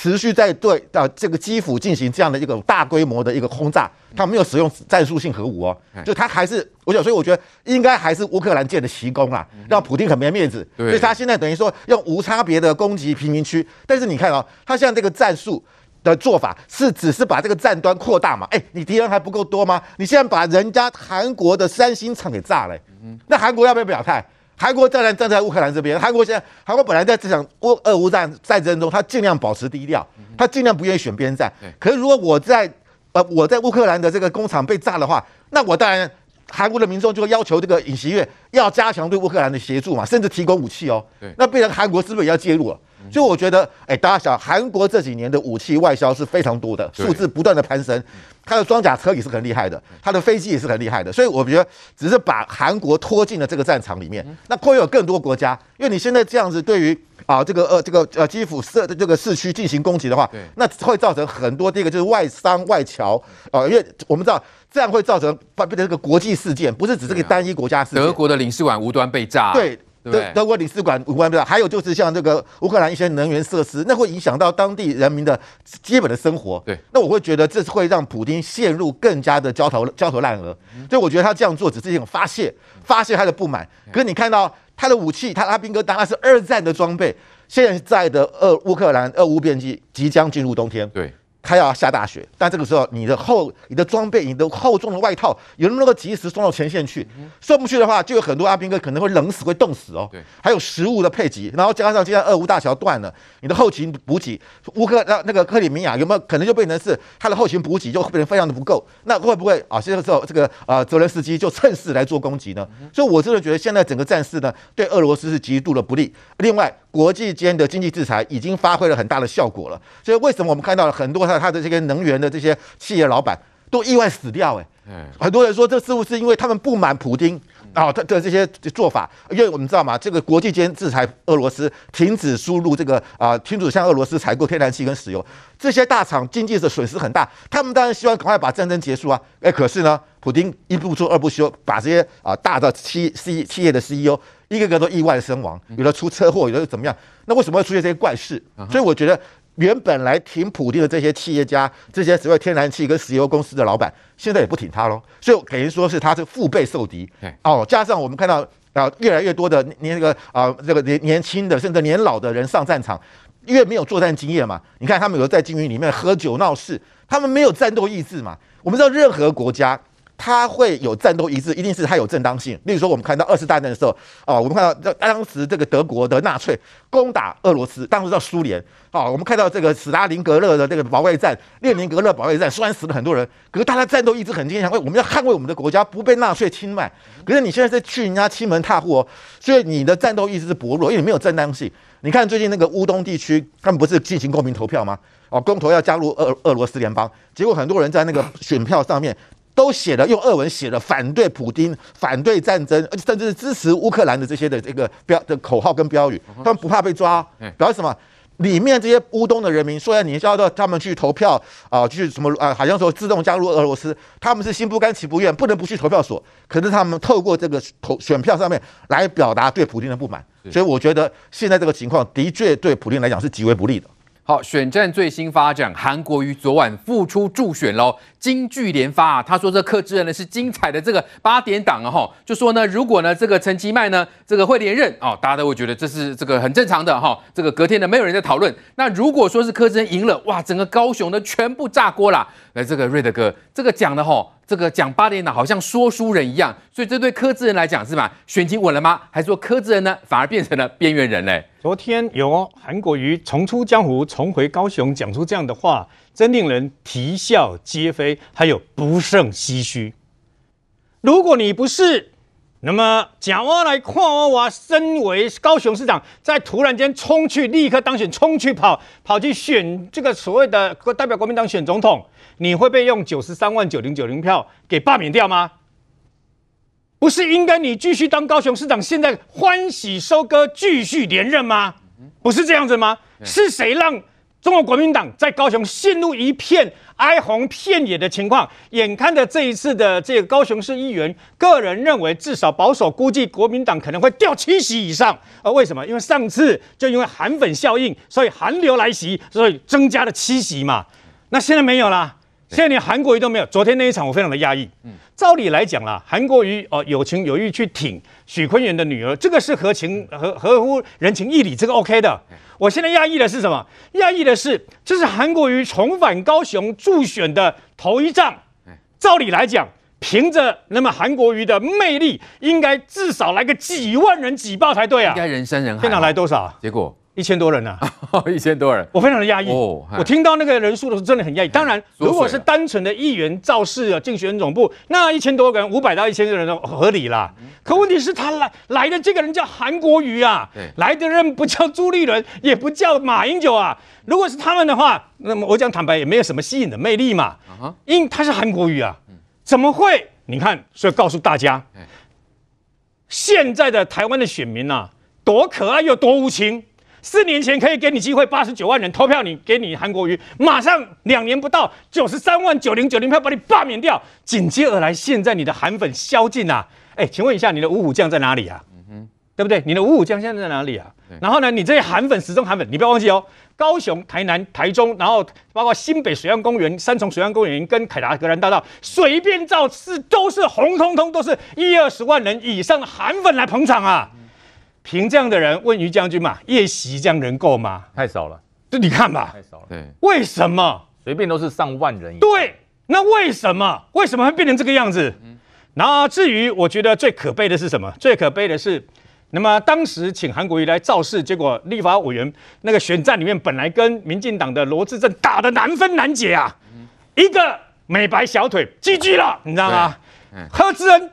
Speaker 10: 持续在对啊这个基辅进行这样的一个大规模的一个轰炸，他没有使用战术性核武哦，就他还是我想，所以我觉得应该还是乌克兰建的奇功啊，让普京很没面子，所以他现在等于说用无差别的攻击平民区，但是你看哦，他现在这个战术的做法是只是把这个战端扩大嘛？哎，你敌人还不够多吗？你现在把人家韩国的三星厂给炸了，那韩国要不要表态？韩国当然站在乌克兰这边。韩国现在，韩国本来在这场乌俄乌战战争中，他尽量保持低调，他尽量不愿意选边站。可是如果我在呃我在乌克兰的这个工厂被炸的话，那我当然韩国的民众就会要求这个尹锡悦要加强对乌克兰的协助嘛，甚至提供武器哦。那变成韩国是不是也要介入了？所以我觉得，哎，大家想，韩国这几年的武器外销是非常多的，数字不断的攀升。它的装甲车也是很厉害的，它的飞机也是很厉害的。所以我觉得，只是把韩国拖进了这个战场里面，那会有更多国家。因为你现在这样子，对于啊这个呃这个呃基辅市的这个市区进行攻击的话，那会造成很多第一个就是外伤外侨啊，因为我们知道这样会造成变成一个国际事件，不是只是个单一国家事件。
Speaker 1: 德国的领事馆无端被炸，
Speaker 10: 对。德德国领事馆无关不了，还有就是像这个乌克兰一些能源设施，那会影响到当地人民的基本的生活。
Speaker 1: 对，
Speaker 10: 那我会觉得这是会让普京陷入更加的焦头焦头烂额。所以我觉得他这样做只是一种发泄，发泄他的不满。可是你看到他的武器，他阿兵哥当然是二战的装备，现在的俄乌克兰俄乌边境即将进入冬天。
Speaker 1: 对。
Speaker 10: 他要下大雪，但这个时候你的厚、你的装备、你的厚重的外套有没有能够及时送到前线去？送不去的话，就有很多阿兵哥可能会冷死、会冻死哦。对，还有食物的配给，然后加上现在俄乌大桥断了，你的后勤补给，乌克那那个克里米亚有没有可能就变成是他的后勤补给就变成非常的不够？那会不会啊？这个时候这个啊泽连斯基就趁势来做攻击呢？所以我真的觉得现在整个战事呢，对俄罗斯是极度的不利。另外，国际间的经济制裁已经发挥了很大的效果了。所以为什么我们看到了很多？他他的这些能源的这些企业老板都意外死掉，哎，很多人说这似乎是因为他们不满普丁啊，他的这些做法，因为我们知道嘛，这个国际间制裁俄罗斯，停止输入这个啊，停止向俄罗斯采购天然气跟石油，这些大厂经济的损失很大，他们当然希望赶快把战争结束啊，哎，可是呢，普京一不做二不休，把这些啊大的企企企业的 CEO 一个个都意外身亡，有的出车祸，有的怎么样？那为什么会出现这些怪事？所以我觉得。原本来挺普丁的这些企业家，这些所谓天然气跟石油公司的老板，现在也不挺他喽。所以等于说是他是腹背受敌。哦，加上我们看到啊，越来越多的年那个啊，这个年年轻的甚至年老的人上战场，因为没有作战经验嘛。你看他们有在军营里面喝酒闹事，他们没有战斗意志嘛。我们知道任何国家。他会有战斗意志，一定是他有正当性。例如说，我们看到二次大战的时候，啊，我们看到当时这个德国的纳粹攻打俄罗斯，当时叫苏联，啊，我们看到这个史达林格勒的这个保卫战、列宁格勒保卫战，虽然死了很多人，可是大家战斗意志很坚强，为我们要捍卫我们的国家，不被纳粹侵犯。可是你现在是去人家欺门踏户哦，所以你的战斗意志是薄弱，因为你没有正当性。你看最近那个乌东地区，他们不是进行公民投票吗？哦，公投要加入俄俄罗斯联邦，结果很多人在那个选票上面。都写了用俄文写了反对普京、反对战争，甚至是支持乌克兰的这些的这个标的口号跟标语，他们不怕被抓，表示什么？里面这些乌东的人民，虽然你叫到他们去投票啊，去什么啊，好像说自动加入俄罗斯，他们是心不甘情不愿，不能不去投票所，可是他们透过这个投选票上面来表达对普京的不满，所以我觉得现在这个情况的确对普京来讲是极为不利的。
Speaker 1: 好，选战最新发展，韩国瑜昨晚复出助选喽，金句连发啊！他说这柯志恩呢是精彩的这个八点档啊，哈，就说呢，如果呢这个陈其迈呢这个会连任哦，大家都会觉得这是这个很正常的哈。这个隔天呢没有人在讨论。那如果说是柯志恩赢了，哇，整个高雄呢全部炸锅啦！来，这个瑞德哥，这个讲的哈。这个讲八点档好像说书人一样，所以这对柯志恩来讲是吧？选情稳了吗？还是说柯志恩呢反而变成了边缘人嘞？
Speaker 3: 昨天有韩国瑜重出江湖，重回高雄，讲出这样的话，真令人啼笑皆非，还有不胜唏嘘。如果你不是，那么讲我来看我，我身为高雄市长，在突然间冲去立刻当选，冲去跑跑去选这个所谓的代表国民党选总统。你会被用九十三万九零九零票给罢免掉吗？不是应该你继续当高雄市长，现在欢喜收割，继续连任吗？不是这样子吗？是谁让中国国民党在高雄陷入一片哀鸿遍野的情况？眼看着这一次的这个高雄市议员，个人认为至少保守估计国民党可能会掉七席以上。而为什么？因为上次就因为韩粉效应，所以韩流来袭，所以增加了七席嘛。那现在没有了。现在连韩国瑜都没有。昨天那一场我非常的压抑。嗯。照理来讲啦，韩国瑜哦有情有义去挺许昆源的女儿，这个是合情合合乎人情义理，这个 OK 的。我现在压抑的是什么？压抑的是这是韩国瑜重返高雄助选的头一仗。照理来讲，凭着那么韩国瑜的魅力，应该至少来个几万人挤爆才对啊。
Speaker 1: 应该人山人海。
Speaker 3: 现场来多少？
Speaker 1: 结果。
Speaker 3: 一千多人呢、
Speaker 1: 啊，<laughs> 一千多人，
Speaker 3: 我非常的压抑。哦、我听到那个人数的时候，真的很压抑。当然，如果是单纯的议员造势啊，竞选总部，那一千多个人，五百到一千个人都合理啦。可问题是，他来来的这个人叫韩国瑜啊，来的人不叫朱立伦，也不叫马英九啊。如果是他们的话，那么我讲坦白，也没有什么吸引的魅力嘛。因他是韩国瑜啊，怎么会？你看，所以告诉大家，现在的台湾的选民啊，多可爱又多无情。四年前可以给你机会，八十九万人投票你，你给你韩国瑜，马上两年不到，九十三万九零九零票把你罢免掉，紧接而来，现在你的韩粉宵禁啊！哎，请问一下，你的五虎将在哪里啊？嗯哼，对不对？你的五虎将现在在哪里啊？然后呢，你这些韩粉，始终韩粉，你不要忘记哦，高雄、台南、台中，然后包括新北水岸公园、三重水岸公园跟凯达格兰大道，随便造势都是红彤彤，都是一二十万人以上的韩粉来捧场啊！凭这样的人问于将军嘛，夜袭这样人够吗？
Speaker 8: 太少了，
Speaker 3: 这你看吧，
Speaker 8: 太少了。对，
Speaker 3: 为什么？
Speaker 8: 随便都是上万人。
Speaker 3: 对，那为什么？为什么会变成这个样子？嗯、然后至于我觉得最可悲的是什么？最可悲的是，那么当时请韩国瑜来造势，结果立法委员那个选战里面本来跟民进党的罗志正打得难分难解啊，嗯、一个美白小腿 GG 了，你知道吗？何志恩。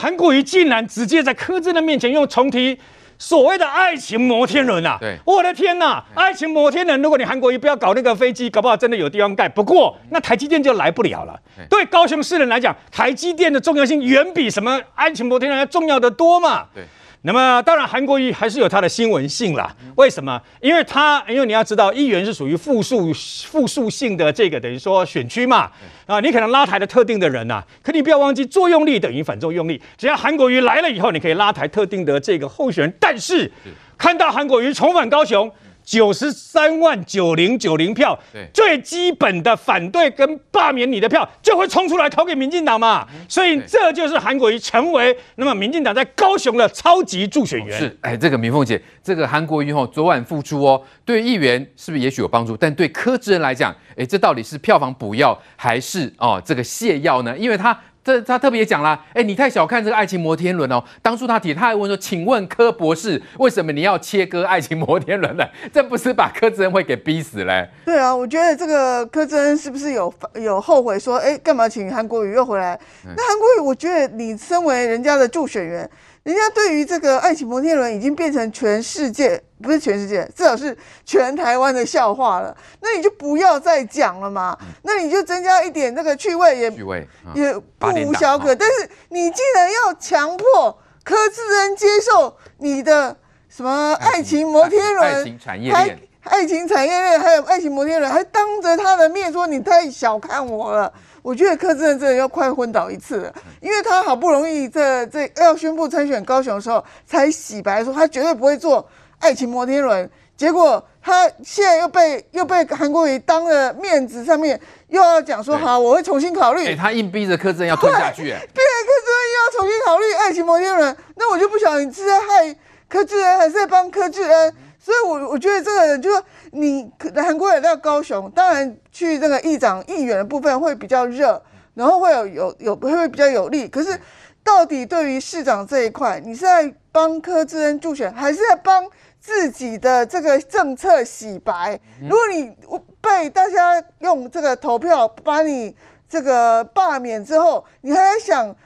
Speaker 3: 韩国瑜竟然直接在柯震的面前用重提所谓的爱情摩天轮啊！对，我的天呐，爱情摩天轮，如果你韩国瑜不要搞那个飞机，搞不好真的有地方盖。不过那台积电就来不了了。对高雄市人来讲，台积电的重要性远比什么爱情摩天轮要重要的多嘛。对。那么当然，韩国瑜还是有他的新闻性啦。为什么？因为他，因为你要知道，议员是属于复数复数性的这个等于说选区嘛。啊，你可能拉抬的特定的人呐、啊，可你不要忘记，作用力等于反作用力。只要韩国瑜来了以后，你可以拉抬特定的这个候选人。但是看到韩国瑜重返高雄，九十三万九零九零票，最基本的反对跟罢免你的票就会冲出来投给民进党嘛，所以这就是韩国瑜成为那么民进党在高雄的超级助选员。
Speaker 1: 是，哎，这个明凤姐，这个韩国瑜吼昨晚复出哦，对议员是不是也许有帮助？但对柯志恩来讲，哎，这到底是票房补药还是哦这个泻药呢？因为他。这他特别也讲了，哎，你太小看这个爱情摩天轮哦。当初他提，他还问说，请问柯博士，为什么你要切割爱情摩天轮呢？这不是把柯志恩会给逼死嘞？
Speaker 9: 对啊，我觉得这个柯志恩是不是有有后悔说，哎，干嘛请韩国瑜又回来？那韩国瑜，我觉得你身为人家的助选员。人家对于这个爱情摩天轮已经变成全世界，不是全世界，至少是全台湾的笑话了。那你就不要再讲了嘛。那你就增加一点那个趣味也，
Speaker 1: 趣味
Speaker 9: 也不无小可。但是你既然要强迫柯志恩接受你的什么爱情摩天轮、
Speaker 1: 爱情产业链、
Speaker 9: 爱情产业链，还有爱情摩天轮，还当着他的面说你太小看我了。我觉得柯志恩真的要快昏倒一次了，因为他好不容易在这要宣布参选高雄的时候，才洗白说他绝对不会做爱情摩天轮，结果他现在又被又被韩国瑜当了面子上面又要讲说好，我会重新考虑。
Speaker 1: 哎，他硬逼着柯志恩要吞下去，哎，<laughs>
Speaker 9: 逼着柯志恩要重新考虑爱情摩天轮，那我就不晓得你是在害柯志恩还是在帮柯志恩。所以我，我我觉得这个人就是你，韩国人到高雄，当然去这个议长、议员的部分会比较热，然后会有有有会会比较有利。可是，到底对于市长这一块，你是在帮柯志恩助选，还是在帮自己的这个政策洗白？如果你被大家用这个投票把你这个罢免之后，你还在想？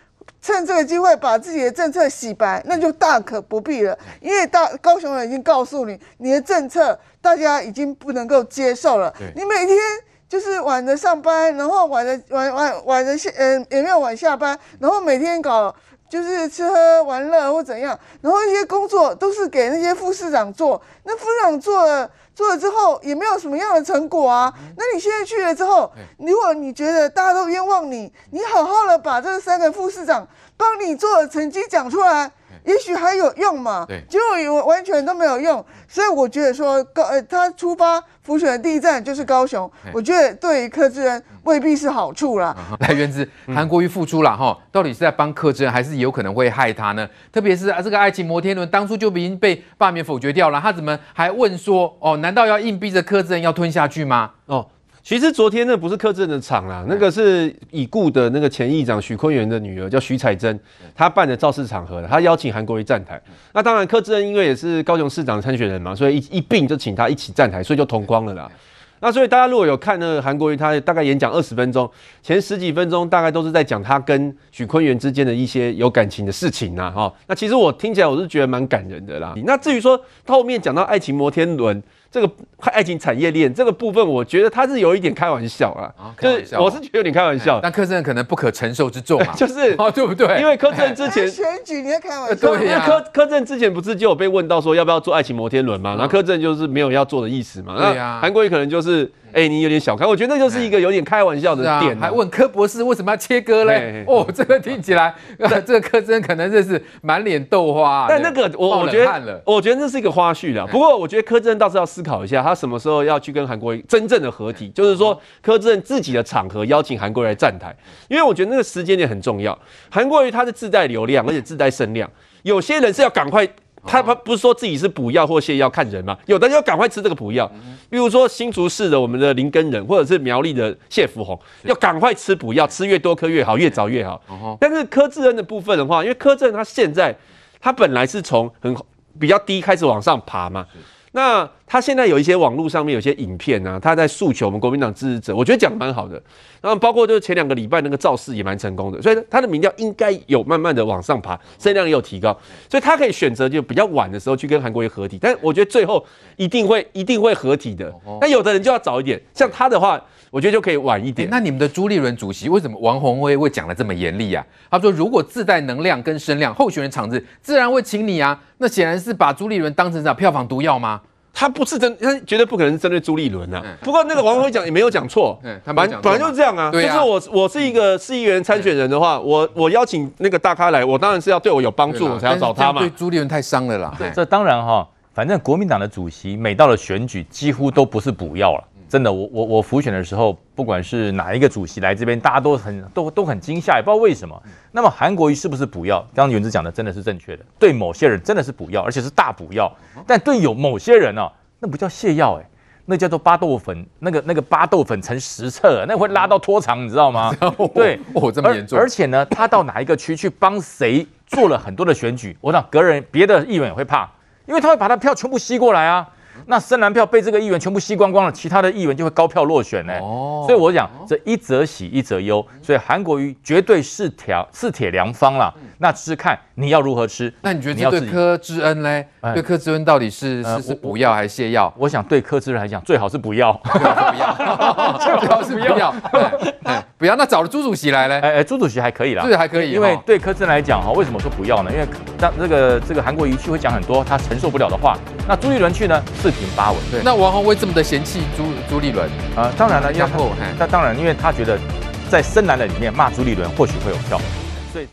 Speaker 9: 趁这个机会把自己的政策洗白，那就大可不必了。因为大高雄人已经告诉你，你的政策大家已经不能够接受了。你每天就是晚着上班，然后晚着晚晚晚着下，嗯，也没有晚下班，然后每天搞就是吃喝玩乐或怎样，然后一些工作都是给那些副市长做，那副市长做了。做了之后也没有什么样的成果啊，那你现在去了之后，如果你觉得大家都冤枉你，你好好的把这三个副市长帮你做的成绩讲出来。也许还有用嘛？对，结果有完全都没有用，所以我觉得说高呃，他出发浮选的第一站就是高雄，我觉得对于柯志恩未必是好处啦。<laughs>
Speaker 1: 来，源之，韩国瑜付出了哈，到底是在帮柯志恩，还是有可能会害他呢？特别是啊，这个爱情摩天轮当初就已经被罢免否决掉了，他怎么还问说哦？难道要硬逼着柯志恩要吞下去吗？哦。
Speaker 11: 其实昨天那不是柯志恩的场啦，那个是已故的那个前议长许坤元的女儿叫许彩珍，她办的造势场合，她邀请韩国瑜站台。那当然柯志恩因为也是高雄市长的参选人嘛，所以一一并就请他一起站台，所以就同框了啦。那所以大家如果有看那个韩国瑜，他大概演讲二十分钟，前十几分钟大概都是在讲他跟许坤元之间的一些有感情的事情呐，哈。那其实我听起来我是觉得蛮感人的啦。那至于说他后面讲到爱情摩天轮。这个爱情产业链这个部分，我觉得他是有一点开玩笑啊，就是我是觉得有点开玩笑。
Speaker 1: 但柯震可能不可承受之重啊，<laughs>
Speaker 11: 就是 <laughs>
Speaker 1: 哦，对不对？
Speaker 11: 因为柯 <laughs> 震之前
Speaker 9: 选举你在开玩笑，对
Speaker 11: 因为柯柯震之前不是就有被问到说要不要做爱情摩天轮嘛，然后柯震就是没有要做的意思嘛。对呀，韩国瑜可能就是。哎，你有点小看，我觉得那就是一个有点开玩笑的点。
Speaker 1: 还问柯博士为什么要切割嘞？哦，这个听起来，<laughs> 这个柯真可能真是满脸豆花。
Speaker 11: 但那个我我觉得，我觉得这是一个花絮啦。不过我觉得柯震倒是要思考一下，他什么时候要去跟韩国瑜真正的合体，就是说柯震自己的场合邀请韩国瑜来站台，因为我觉得那个时间点很重要。韩国瑜他是自带流量，而且自带声量，有些人是要赶快。他他不是说自己是补药或泻药看人嘛？有的就赶快吃这个补药，比如说新竹市的我们的林根仁，或者是苗栗的谢福宏，要赶快吃补药，吃越多颗越好，越早越好。但是柯志恩的部分的话，因为柯志恩他现在他本来是从很比较低开始往上爬嘛。那他现在有一些网络上面有些影片啊，他在诉求我们国民党支持者，我觉得讲的蛮好的。然后包括就是前两个礼拜那个造势也蛮成功的，所以他的民调应该有慢慢的往上爬，声量也有提高，所以他可以选择就比较晚的时候去跟韩国瑜合体。但我觉得最后一定会一定会合体的。那有的人就要早一点，像他的话，我觉得就可以晚一点。
Speaker 1: 那你们的朱立伦主席为什么王宏威会讲的这么严厉啊？他说如果自带能量跟声量，候选人场子自然会请你啊。那显然是把朱立伦当成啥票房毒药吗？
Speaker 11: 他不是针，他绝对不可能是针对朱立伦呐。不过那个王宏威讲也没有讲错，他本本来就是这样啊。就是我我是一个市议员参选人的话，我我邀请那个大咖来，我当然是要对我有帮助，我才要找他嘛。
Speaker 1: 对朱立伦太伤了啦。
Speaker 8: 这当然哈，反正国民党的主席每到了选举，几乎都不是补药了。真的，我我我浮选的时候，不管是哪一个主席来这边，大家都很都都很惊吓，也不知道为什么。那么韩国瑜是不是补药？刚刚元之讲的真的是正确的，对某些人真的是补药，而且是大补药。但对有某些人呢、啊，那不叫泻药哎，那叫做巴豆粉，那个那个巴豆粉成实测，那会拉到拖长，你知道吗？<laughs> 对，
Speaker 1: 哦，这么严重。
Speaker 8: 而且呢，他到哪一个区去帮谁做了很多的选举，我想个人别的议员也会怕，因为他会把他票全部吸过来啊。那深蓝票被这个议员全部吸光光了，其他的议员就会高票落选呢。哦，所以我讲这一则喜一则忧，所以韩国瑜绝对是条是铁良方啦。那只是看你要如何吃。
Speaker 1: 那你觉得对柯志恩呢？对柯志恩到底是是是补药还是泻药？
Speaker 8: 我想对柯志恩来讲，最好是不要，
Speaker 1: 最好是不要，最好是不要。<laughs> 不要，那找了朱主席来呢？
Speaker 8: 哎哎，朱主席还可以啦，
Speaker 1: 这还可以。
Speaker 8: 因为对柯志恩来讲哈，为什么说不要呢？因为当这个这个韩国瑜去会讲很多他承受不了的话。那朱立伦去呢？四平八稳。
Speaker 1: 对，那王宏威这么的嫌弃朱朱立伦
Speaker 8: 啊？当然了，然后那当然，因为他觉得在深蓝的里面骂朱立伦或许会有票。